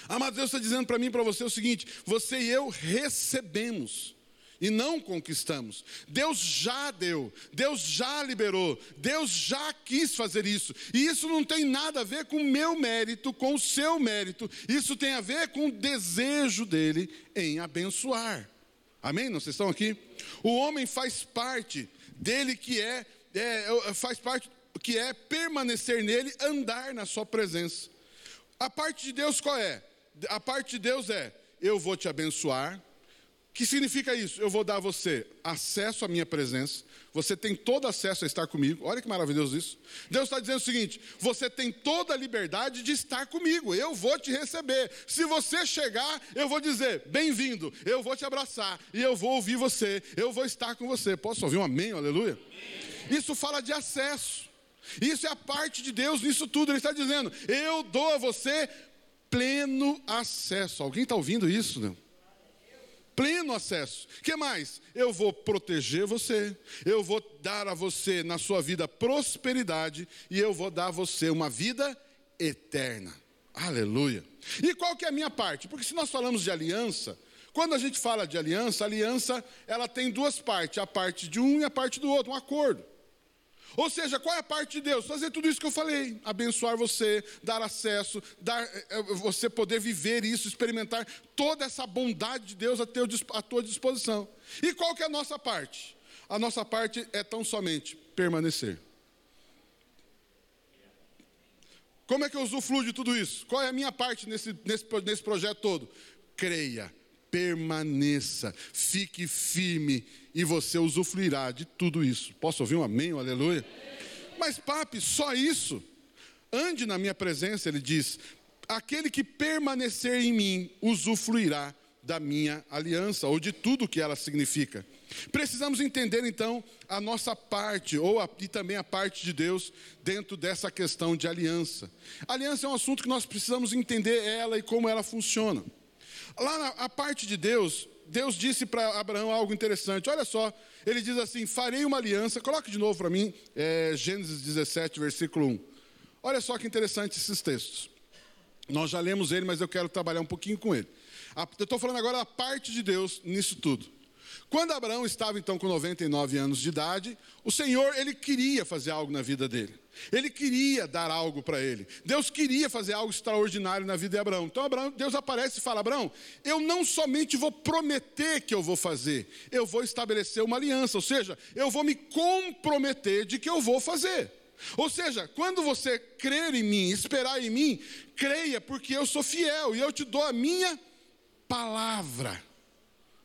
Amado, Deus está dizendo para mim e para você o seguinte: você e eu recebemos e não conquistamos. Deus já deu, Deus já liberou, Deus já quis fazer isso. E isso não tem nada a ver com o meu mérito, com o seu mérito. Isso tem a ver com o desejo dele em abençoar. Amém? Não vocês estão aqui? O homem faz parte dele que é, é faz parte que é permanecer nele, andar na sua presença. A parte de Deus qual é? A parte de Deus é: eu vou te abençoar. Que significa isso? Eu vou dar a você acesso à minha presença. Você tem todo acesso a estar comigo. Olha que maravilhoso isso. Deus está dizendo o seguinte: você tem toda a liberdade de estar comigo. Eu vou te receber. Se você chegar, eu vou dizer: bem-vindo. Eu vou te abraçar e eu vou ouvir você. Eu vou estar com você. Posso ouvir um amém? Aleluia. Amém. Isso fala de acesso. Isso é a parte de Deus nisso tudo. Ele está dizendo: eu dou a você pleno acesso. Alguém está ouvindo isso? Não? Pleno acesso. que mais? Eu vou proteger você, eu vou dar a você na sua vida prosperidade e eu vou dar a você uma vida eterna. Aleluia. E qual que é a minha parte? Porque se nós falamos de aliança, quando a gente fala de aliança, a aliança ela tem duas partes, a parte de um e a parte do outro, um acordo. Ou seja, qual é a parte de Deus? Fazer tudo isso que eu falei, abençoar você, dar acesso, dar, eh, eh, você poder viver isso, experimentar toda essa bondade de Deus a tua disposição. E qual que é a nossa parte? A nossa parte é tão somente permanecer. Como é que eu usufruo de tudo isso? Qual é a minha parte nesse, nesse, nesse projeto todo? Creia, permaneça, fique firme e você usufruirá de tudo isso. Posso ouvir um amém, um aleluia? Mas, papi, só isso? Ande na minha presença, ele diz: aquele que permanecer em mim usufruirá da minha aliança, ou de tudo que ela significa. Precisamos entender então a nossa parte, ou a, e também a parte de Deus, dentro dessa questão de aliança. Aliança é um assunto que nós precisamos entender ela e como ela funciona. Lá na a parte de Deus, Deus disse para Abraão algo interessante. Olha só, ele diz assim: Farei uma aliança. Coloque de novo para mim, é, Gênesis 17, versículo 1. Olha só que interessante esses textos. Nós já lemos ele, mas eu quero trabalhar um pouquinho com ele. Eu estou falando agora da parte de Deus nisso tudo. Quando Abraão estava então com 99 anos de idade, o Senhor, ele queria fazer algo na vida dele. Ele queria dar algo para ele. Deus queria fazer algo extraordinário na vida de Abraão. Então Abraão, Deus aparece e fala: Abraão, eu não somente vou prometer que eu vou fazer, eu vou estabelecer uma aliança, ou seja, eu vou me comprometer de que eu vou fazer. Ou seja, quando você crer em mim, esperar em mim, creia, porque eu sou fiel e eu te dou a minha palavra.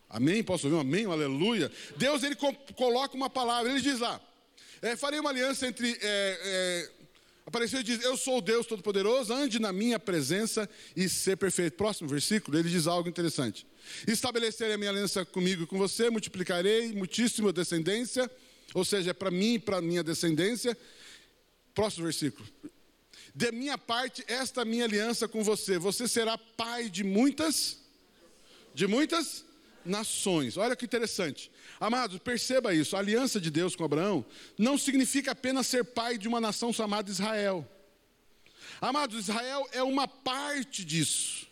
Amém? Posso ouvir um amém? Um aleluia. Deus, ele coloca uma palavra, ele diz lá: é, farei uma aliança entre. É, é, apareceu e diz: Eu sou o Deus Todo-Poderoso, ande na minha presença e ser perfeito. Próximo versículo, ele diz algo interessante: Estabelecerei a minha aliança comigo e com você, multiplicarei muitíssima descendência, ou seja, é para mim e para minha descendência. Próximo versículo. De minha parte, esta minha aliança com você, você será pai de muitas, de muitas nações. Olha que interessante. Amados, perceba isso. A aliança de Deus com Abraão não significa apenas ser pai de uma nação chamada Israel. Amados, Israel é uma parte disso.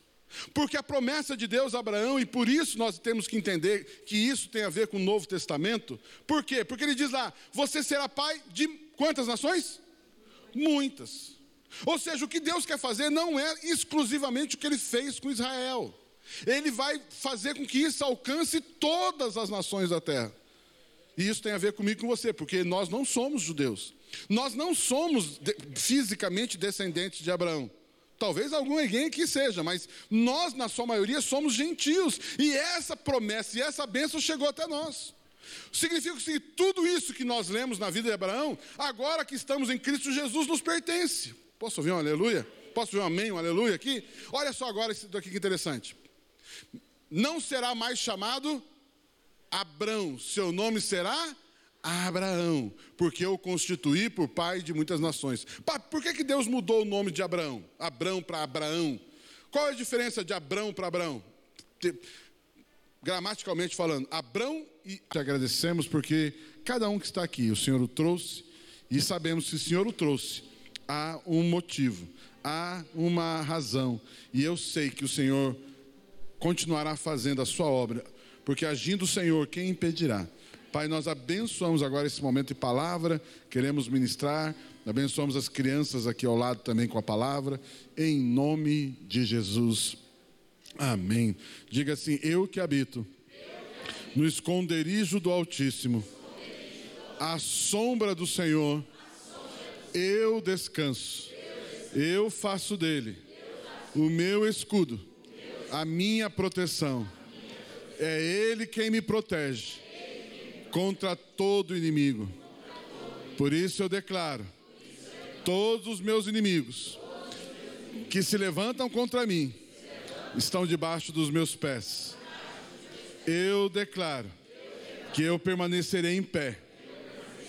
Porque a promessa de Deus a Abraão, e por isso nós temos que entender que isso tem a ver com o Novo Testamento. Por quê? Porque ele diz lá: você será pai de quantas nações? Muitas. Ou seja, o que Deus quer fazer não é exclusivamente o que ele fez com Israel. Ele vai fazer com que isso alcance todas as nações da terra. E isso tem a ver comigo e com você, porque nós não somos judeus. Nós não somos de, fisicamente descendentes de Abraão. Talvez algum alguém aqui seja, mas nós, na sua maioria, somos gentios. E essa promessa e essa bênção chegou até nós. Significa que tudo isso que nós lemos na vida de Abraão, agora que estamos em Cristo Jesus, nos pertence. Posso ouvir um aleluia? Posso ouvir um amém, um aleluia aqui? Olha só agora isso daqui que interessante não será mais chamado Abrão, seu nome será Abraão, porque eu constituí por pai de muitas nações. Por que, que Deus mudou o nome de Abraão? Abrão para Abraão. Qual é a diferença de Abrão para Abraão? Gramaticalmente falando, Abrão e te agradecemos porque cada um que está aqui, o Senhor o trouxe e sabemos que o Senhor o trouxe. Há um motivo, há uma razão, e eu sei que o Senhor continuará fazendo a sua obra, porque agindo o Senhor, quem impedirá? Pai, nós abençoamos agora esse momento de palavra, queremos ministrar, abençoamos as crianças aqui ao lado também com a palavra, em nome de Jesus. Amém. Diga assim: Eu que habito no esconderijo do Altíssimo, à sombra do Senhor, eu descanso, eu faço dele o meu escudo a minha proteção. É Ele quem me protege contra todo inimigo. Por isso eu declaro: todos os meus inimigos que se levantam contra mim estão debaixo dos meus pés. Eu declaro que eu permanecerei em pé,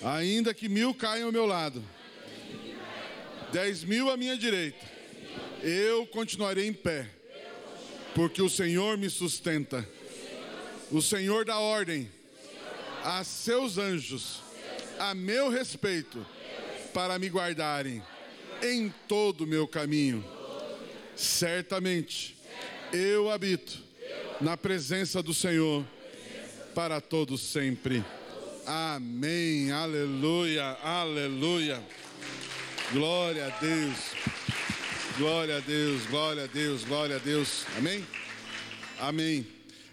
ainda que mil caiam ao meu lado, dez mil à minha direita, eu continuarei em pé porque o Senhor me sustenta. O Senhor dá ordem a seus anjos a meu respeito para me guardarem em todo o meu caminho. Certamente eu habito na presença do Senhor para todos sempre. Amém. Aleluia. Aleluia. Glória a Deus. Glória a Deus. Glória a Deus. Glória a Deus. Amém. Amém.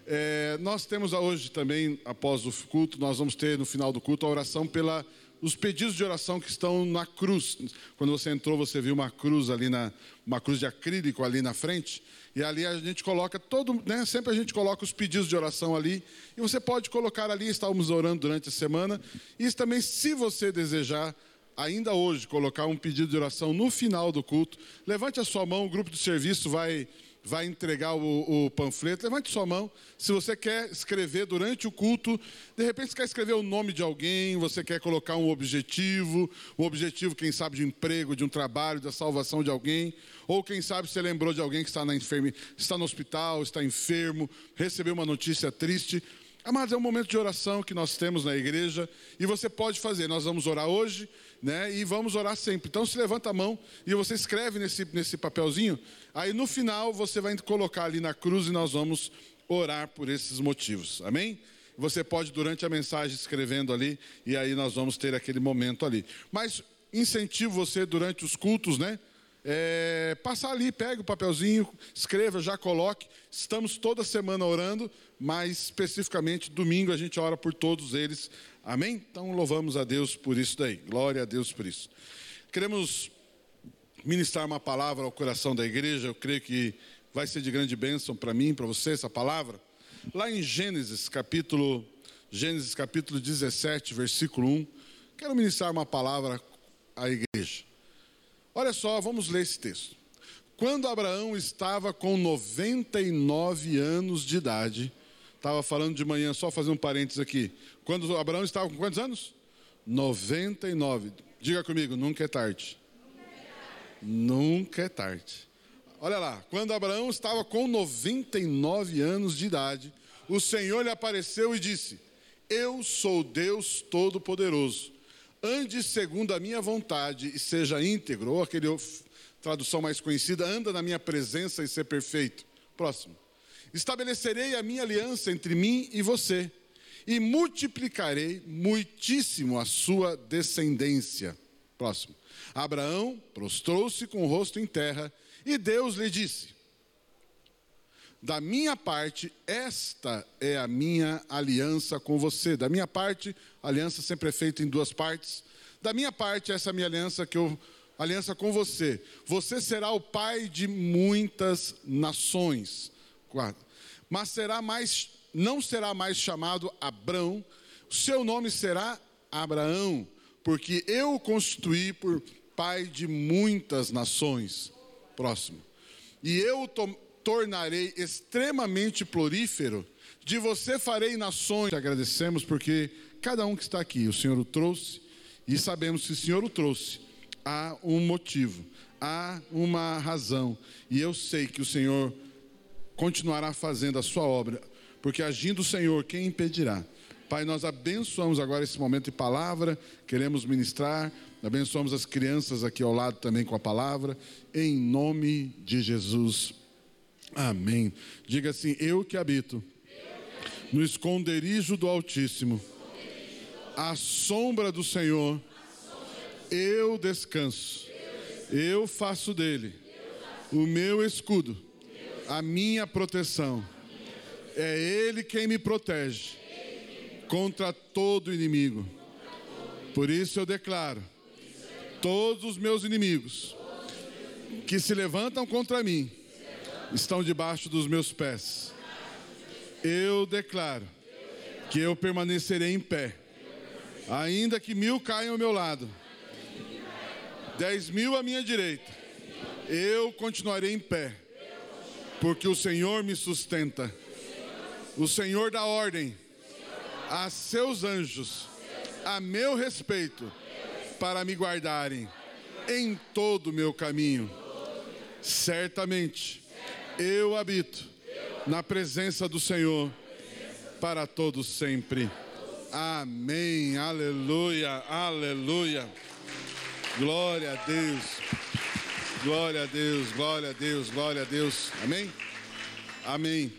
É, nós temos hoje também, após o culto, nós vamos ter no final do culto a oração pela os pedidos de oração que estão na cruz. Quando você entrou, você viu uma cruz ali na uma cruz de acrílico ali na frente, e ali a gente coloca todo, né, sempre a gente coloca os pedidos de oração ali, e você pode colocar ali, estávamos orando durante a semana, e também se você desejar ainda hoje colocar um pedido de oração no final do culto, levante a sua mão, o grupo de serviço vai vai entregar o, o, panfleto, levante sua mão. Se você quer escrever durante o culto, de repente você quer escrever o nome de alguém, você quer colocar um objetivo, um objetivo, quem sabe, de emprego, de um trabalho, da salvação de alguém, ou quem sabe você lembrou de alguém que está, na enferme, está no hospital, está enfermo, recebeu uma notícia triste. Amados, é um momento de oração que nós temos na igreja e você pode fazer. Nós vamos orar hoje, né? E vamos orar sempre. Então, se levanta a mão e você escreve nesse, nesse papelzinho. Aí no final você vai colocar ali na cruz e nós vamos orar por esses motivos. Amém? Você pode, durante a mensagem, escrevendo ali, e aí nós vamos ter aquele momento ali. Mas incentivo você durante os cultos, né? É, passar ali, pega o papelzinho, escreva, já coloque. Estamos toda semana orando, mas especificamente domingo a gente ora por todos eles. Amém? Então louvamos a Deus por isso daí. Glória a Deus por isso. Queremos ministrar uma palavra ao coração da igreja. Eu creio que vai ser de grande bênção para mim, para você essa palavra. Lá em Gênesis, capítulo Gênesis capítulo 17, versículo 1, quero ministrar uma palavra à igreja. Olha só, vamos ler esse texto. Quando Abraão estava com 99 anos de idade, estava falando de manhã, só fazer um parênteses aqui. Quando Abraão estava com quantos anos? 99. Diga comigo, nunca é tarde. Nunca é tarde. Olha lá, quando Abraão estava com 99 anos de idade, o Senhor lhe apareceu e disse: Eu sou Deus Todo-Poderoso ande segundo a minha vontade e seja íntegro, ou aquele tradução mais conhecida, anda na minha presença e ser perfeito. Próximo. Estabelecerei a minha aliança entre mim e você, e multiplicarei muitíssimo a sua descendência. Próximo. Abraão prostrou-se com o rosto em terra, e Deus lhe disse: da minha parte, esta é a minha aliança com você. Da minha parte, a aliança sempre é feita em duas partes. Da minha parte, essa é a minha aliança que eu aliança com você. Você será o pai de muitas nações. Mas será mais não será mais chamado Abrão, seu nome será Abraão, porque eu o constituí por pai de muitas nações. Próximo. E eu tornarei extremamente florífero, de você farei nações. Te agradecemos porque cada um que está aqui, o Senhor o trouxe, e sabemos que o Senhor o trouxe, há um motivo, há uma razão, e eu sei que o Senhor continuará fazendo a sua obra, porque agindo o Senhor, quem impedirá? Pai, nós abençoamos agora esse momento de palavra, queremos ministrar, abençoamos as crianças aqui ao lado também com a palavra, em nome de Jesus. Amém. Diga assim: Eu que habito no esconderijo do Altíssimo, à sombra do Senhor, eu descanso. Eu faço dele o meu escudo, a minha proteção. É ele quem me protege contra todo inimigo. Por isso eu declaro: todos os meus inimigos que se levantam contra mim estão debaixo dos meus pés. Eu declaro que eu permanecerei em pé, ainda que mil caiam ao meu lado, dez mil à minha direita, eu continuarei em pé, porque o Senhor me sustenta. O Senhor dá ordem a seus anjos a meu respeito para me guardarem em todo o meu caminho. Certamente eu habito na presença do Senhor para todos sempre. Amém. Aleluia. Aleluia. Glória a Deus. Glória a Deus, glória a Deus, glória a Deus. Amém? Amém.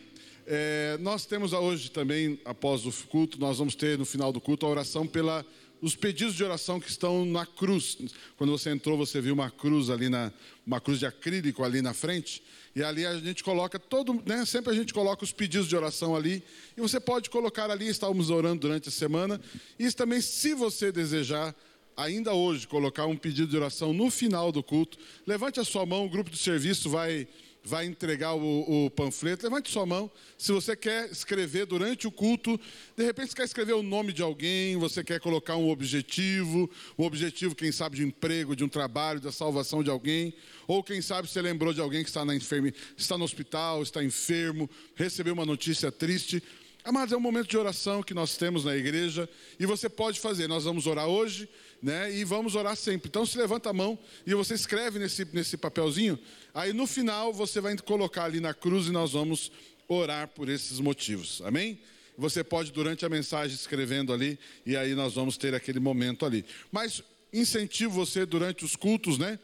É, nós temos hoje também, após o culto, nós vamos ter no final do culto a oração pela os pedidos de oração que estão na cruz. Quando você entrou, você viu uma cruz ali na uma cruz de acrílico ali na frente, e ali a gente coloca todo, né, sempre a gente coloca os pedidos de oração ali, e você pode colocar ali, estávamos orando durante a semana, e também se você desejar ainda hoje, colocar um pedido de oração no final do culto, levante a sua mão, o grupo de serviço vai, vai entregar o, o, panfleto. Levante sua mão. Se você quer escrever durante o culto, de repente você quer escrever o nome de alguém, você quer colocar um objetivo, um objetivo, quem sabe, de emprego, de um trabalho, da salvação de alguém, ou quem sabe você lembrou de alguém que está, na enferme, está no hospital, está enfermo, recebeu uma notícia triste. Amados, é um momento de oração que nós temos na igreja e você pode fazer. Nós vamos orar hoje, né? E vamos orar sempre. Então, se levanta a mão e você escreve nesse, nesse papelzinho. Aí, no final, você vai colocar ali na cruz e nós vamos orar por esses motivos. Amém? Você pode, durante a mensagem, escrevendo ali e aí nós vamos ter aquele momento ali. Mas incentivo você durante os cultos, né?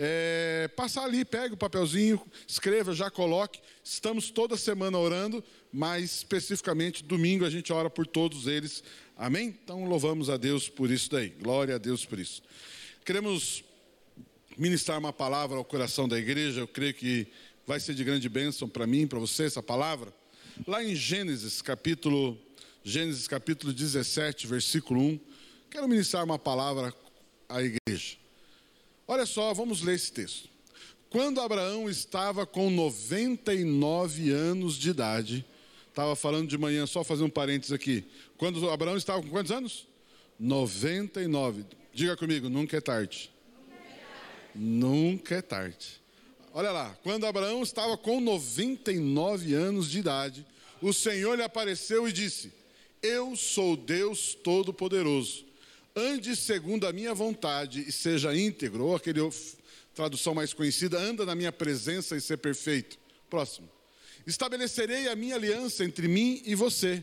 É, passar ali, pega o papelzinho, escreva, já coloque. Estamos toda semana orando, mas especificamente domingo a gente ora por todos eles. Amém? Então louvamos a Deus por isso daí. Glória a Deus por isso. Queremos ministrar uma palavra ao coração da igreja. Eu creio que vai ser de grande bênção para mim, para você essa palavra. Lá em Gênesis, capítulo Gênesis capítulo 17, versículo 1. Quero ministrar uma palavra à igreja. Olha só, vamos ler esse texto. Quando Abraão estava com 99 anos de idade, estava falando de manhã, só fazer um parênteses aqui. Quando Abraão estava com quantos anos? 99. Diga comigo, nunca é tarde. Nunca é tarde. Olha lá, quando Abraão estava com 99 anos de idade, o Senhor lhe apareceu e disse: Eu sou Deus Todo-Poderoso ande segundo a minha vontade e seja íntegro, ou aquele tradução mais conhecida, anda na minha presença e ser perfeito. Próximo. Estabelecerei a minha aliança entre mim e você,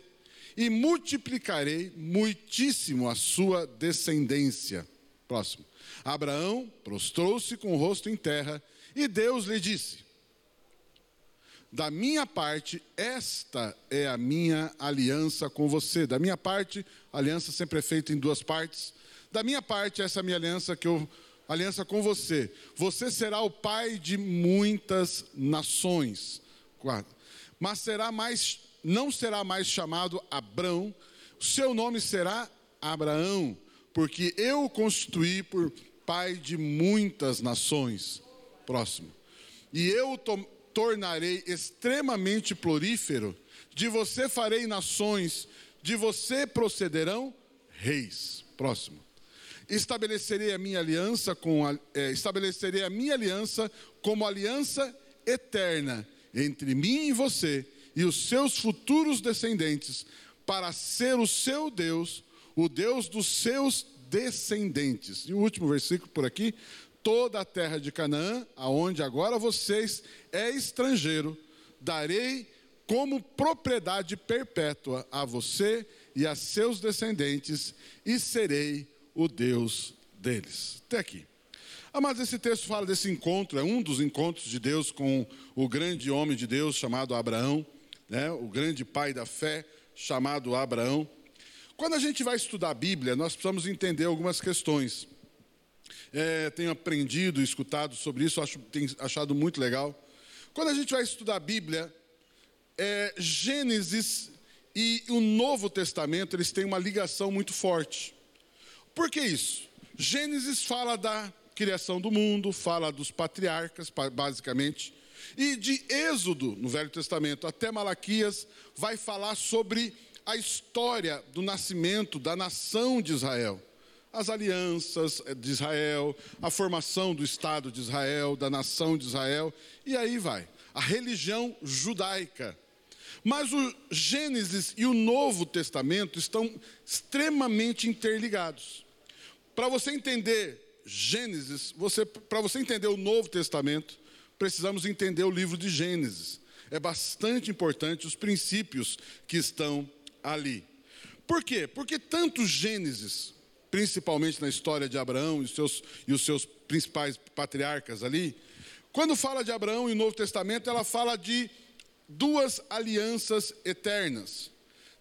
e multiplicarei muitíssimo a sua descendência. Próximo. Abraão prostrou-se com o rosto em terra, e Deus lhe disse: da minha parte, esta é a minha aliança com você. Da minha parte, a aliança sempre é feita em duas partes. Da minha parte, essa é a minha aliança que eu aliança com você. Você será o pai de muitas nações. Quatro. Mas será mais não será mais chamado Abrão, seu nome será Abraão, porque eu o constituí por pai de muitas nações. Próximo. E eu o tornarei extremamente florífero, de você farei nações, de você procederão reis. Próximo. Estabelecerei a minha aliança com a, é, estabelecerei a minha aliança como aliança eterna entre mim e você e os seus futuros descendentes, para ser o seu Deus, o Deus dos seus descendentes. E o último versículo por aqui, toda a terra de Canaã, aonde agora vocês é estrangeiro, darei como propriedade perpétua a você e a seus descendentes, e serei o Deus deles. Até aqui. Mas esse texto fala desse encontro, é um dos encontros de Deus com o grande homem de Deus chamado Abraão, né? o grande pai da fé chamado Abraão. Quando a gente vai estudar a Bíblia, nós precisamos entender algumas questões é, tenho aprendido escutado sobre isso, acho, tenho achado muito legal. Quando a gente vai estudar a Bíblia, é, Gênesis e o Novo Testamento, eles têm uma ligação muito forte. Por que isso? Gênesis fala da criação do mundo, fala dos patriarcas, basicamente. E de Êxodo, no Velho Testamento, até Malaquias, vai falar sobre a história do nascimento da nação de Israel as alianças de Israel, a formação do Estado de Israel, da nação de Israel, e aí vai. A religião judaica. Mas o Gênesis e o Novo Testamento estão extremamente interligados. Para você entender Gênesis, você, para você entender o Novo Testamento, precisamos entender o livro de Gênesis. É bastante importante os princípios que estão ali. Por quê? Porque tanto Gênesis principalmente na história de Abraão e os seus, e os seus principais patriarcas ali, Quando fala de Abraão e o Novo Testamento, ela fala de duas alianças eternas.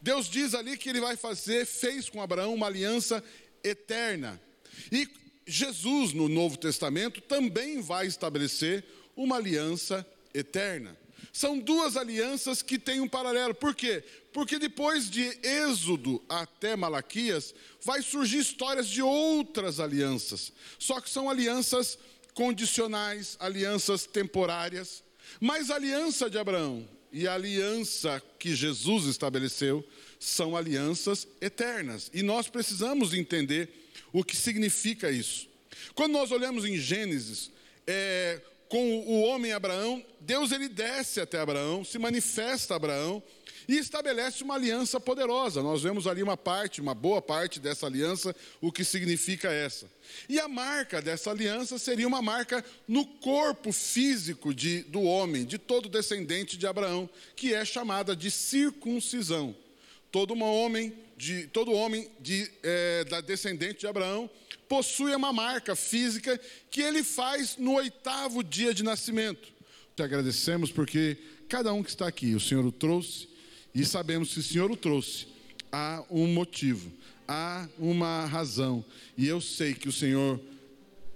Deus diz ali que ele vai fazer, fez com Abraão uma aliança eterna. E Jesus, no Novo Testamento, também vai estabelecer uma aliança eterna. São duas alianças que têm um paralelo. Por quê? Porque depois de Êxodo até Malaquias, vai surgir histórias de outras alianças. Só que são alianças condicionais, alianças temporárias. Mas a aliança de Abraão e a aliança que Jesus estabeleceu são alianças eternas. E nós precisamos entender o que significa isso. Quando nós olhamos em Gênesis, é, com o homem Abraão, Deus ele desce até Abraão, se manifesta a Abraão e estabelece uma aliança poderosa. Nós vemos ali uma parte, uma boa parte dessa aliança, o que significa essa. E a marca dessa aliança seria uma marca no corpo físico de, do homem, de todo descendente de Abraão, que é chamada de circuncisão. Todo homem, de, todo homem de, é, da descendente de Abraão possui uma marca física que ele faz no oitavo dia de nascimento. Te agradecemos porque cada um que está aqui, o Senhor o trouxe, e sabemos que o Senhor o trouxe, há um motivo, há uma razão, e eu sei que o Senhor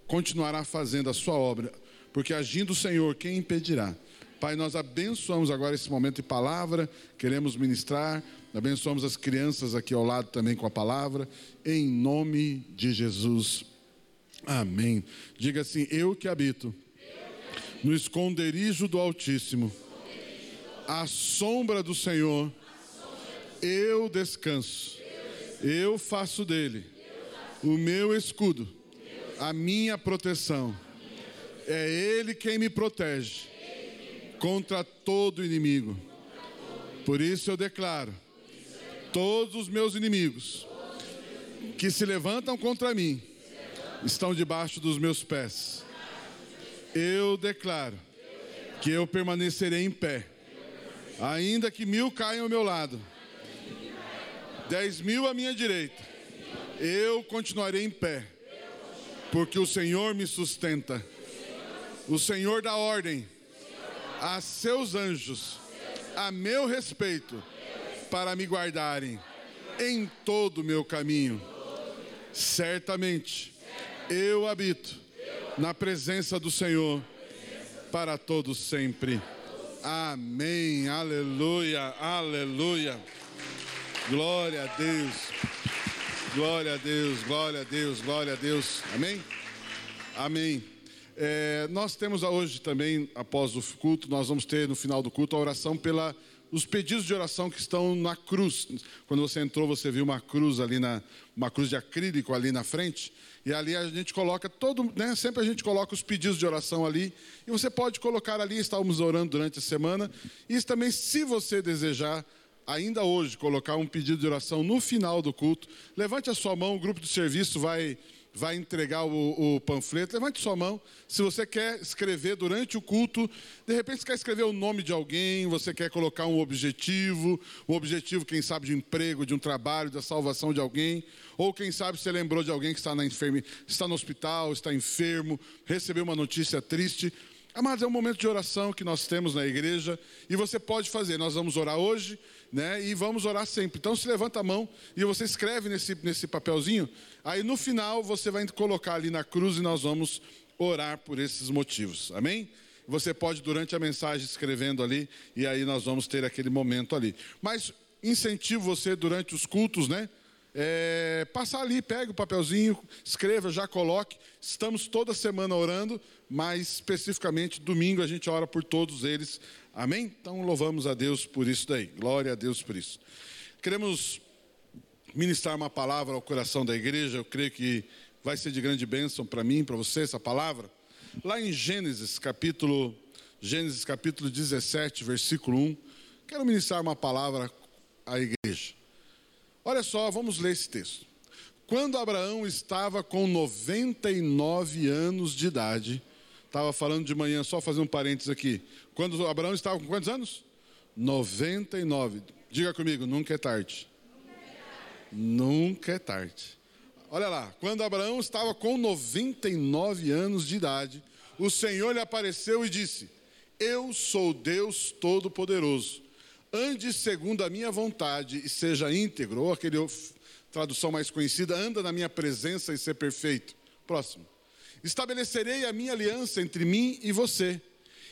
continuará fazendo a sua obra, porque agindo o Senhor, quem impedirá? Pai, nós abençoamos agora esse momento de palavra, queremos ministrar, abençoamos as crianças aqui ao lado também com a palavra, em nome de Jesus. Amém. Diga assim: Eu que habito no esconderijo do Altíssimo, à sombra do Senhor, eu descanso, eu faço dele o meu escudo, a minha proteção. É Ele quem me protege contra todo inimigo. Por isso eu declaro: todos os meus inimigos que se levantam contra mim estão debaixo dos meus pés. Eu declaro que eu permanecerei em pé, ainda que mil caiam ao meu lado, dez mil à minha direita, eu continuarei em pé, porque o Senhor me sustenta. O Senhor dá ordem a seus anjos a meu respeito para me guardarem em todo o meu caminho. Certamente eu habito na presença do Senhor para todos sempre. Amém. Aleluia. Aleluia. Glória a Deus. Glória a Deus. Glória a Deus. Glória a Deus. Amém. Amém. É, nós temos hoje também, após o culto, nós vamos ter no final do culto a oração pela os pedidos de oração que estão na cruz. Quando você entrou, você viu uma cruz ali na uma cruz de acrílico ali na frente, e ali a gente coloca todo, né, sempre a gente coloca os pedidos de oração ali, e você pode colocar ali, estávamos orando durante a semana. E também, se você desejar ainda hoje colocar um pedido de oração no final do culto, levante a sua mão, o grupo de serviço vai vai entregar o, o, panfleto, levante sua mão. Se você quer escrever durante o culto, de repente você quer escrever o nome de alguém, você quer colocar um objetivo, um objetivo, quem sabe, de emprego, de um trabalho, da salvação de alguém, ou quem sabe você lembrou de alguém que está, na enferme, está no hospital, está enfermo, recebeu uma notícia triste. Amados, é um momento de oração que nós temos na igreja e você pode fazer. Nós vamos orar hoje né? E vamos orar sempre. Então se levanta a mão e você escreve nesse, nesse papelzinho. Aí no final você vai colocar ali na cruz e nós vamos orar por esses motivos. Amém? Você pode durante a mensagem escrevendo ali e aí nós vamos ter aquele momento ali. Mas incentivo você durante os cultos, né? É, passar ali, pegue o papelzinho, escreva, já coloque. Estamos toda semana orando, mas especificamente domingo a gente ora por todos eles Amém? Então louvamos a Deus por isso daí. Glória a Deus por isso. Queremos ministrar uma palavra ao coração da igreja. Eu creio que vai ser de grande bênção para mim, para você essa palavra. Lá em Gênesis, capítulo Gênesis capítulo 17, versículo 1, quero ministrar uma palavra à igreja. Olha só, vamos ler esse texto. Quando Abraão estava com 99 anos de idade, Estava falando de manhã, só fazer um parênteses aqui. Quando Abraão estava com quantos anos? 99. Diga comigo, nunca é tarde. Nunca é tarde. Olha lá, quando Abraão estava com 99 anos de idade, o Senhor lhe apareceu e disse: Eu sou Deus Todo-Poderoso. Ande segundo a minha vontade e seja íntegro. Ou aquele tradução mais conhecida, anda na minha presença e ser perfeito. Próximo. Estabelecerei a minha aliança entre mim e você,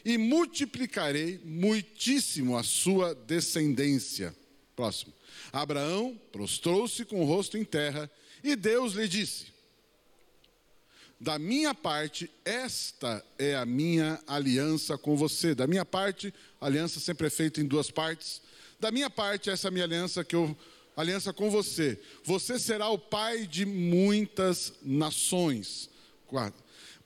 e multiplicarei muitíssimo a sua descendência. Próximo. Abraão prostrou-se com o rosto em terra, e Deus lhe disse: Da minha parte, esta é a minha aliança com você. Da minha parte, a aliança sempre é feita em duas partes. Da minha parte, essa é a minha aliança que eu aliança com você. Você será o pai de muitas nações.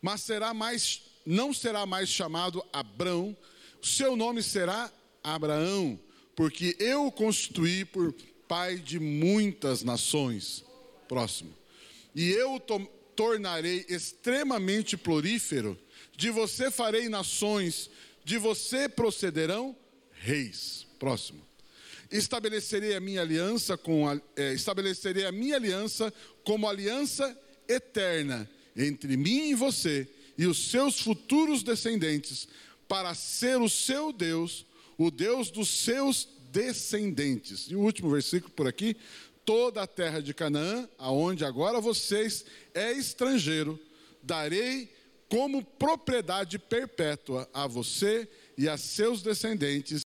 Mas será mais, não será mais chamado Abrão, seu nome será Abraão, porque eu o constituí por pai de muitas nações. Próximo. E eu o tornarei extremamente florífero, de você farei nações, de você procederão reis. Próximo estabelecerei a minha aliança com a, é, estabelecerei a minha aliança como aliança eterna entre mim e você e os seus futuros descendentes, para ser o seu Deus, o Deus dos seus descendentes. E o último versículo por aqui: toda a terra de Canaã, aonde agora vocês é estrangeiro, darei como propriedade perpétua a você e a seus descendentes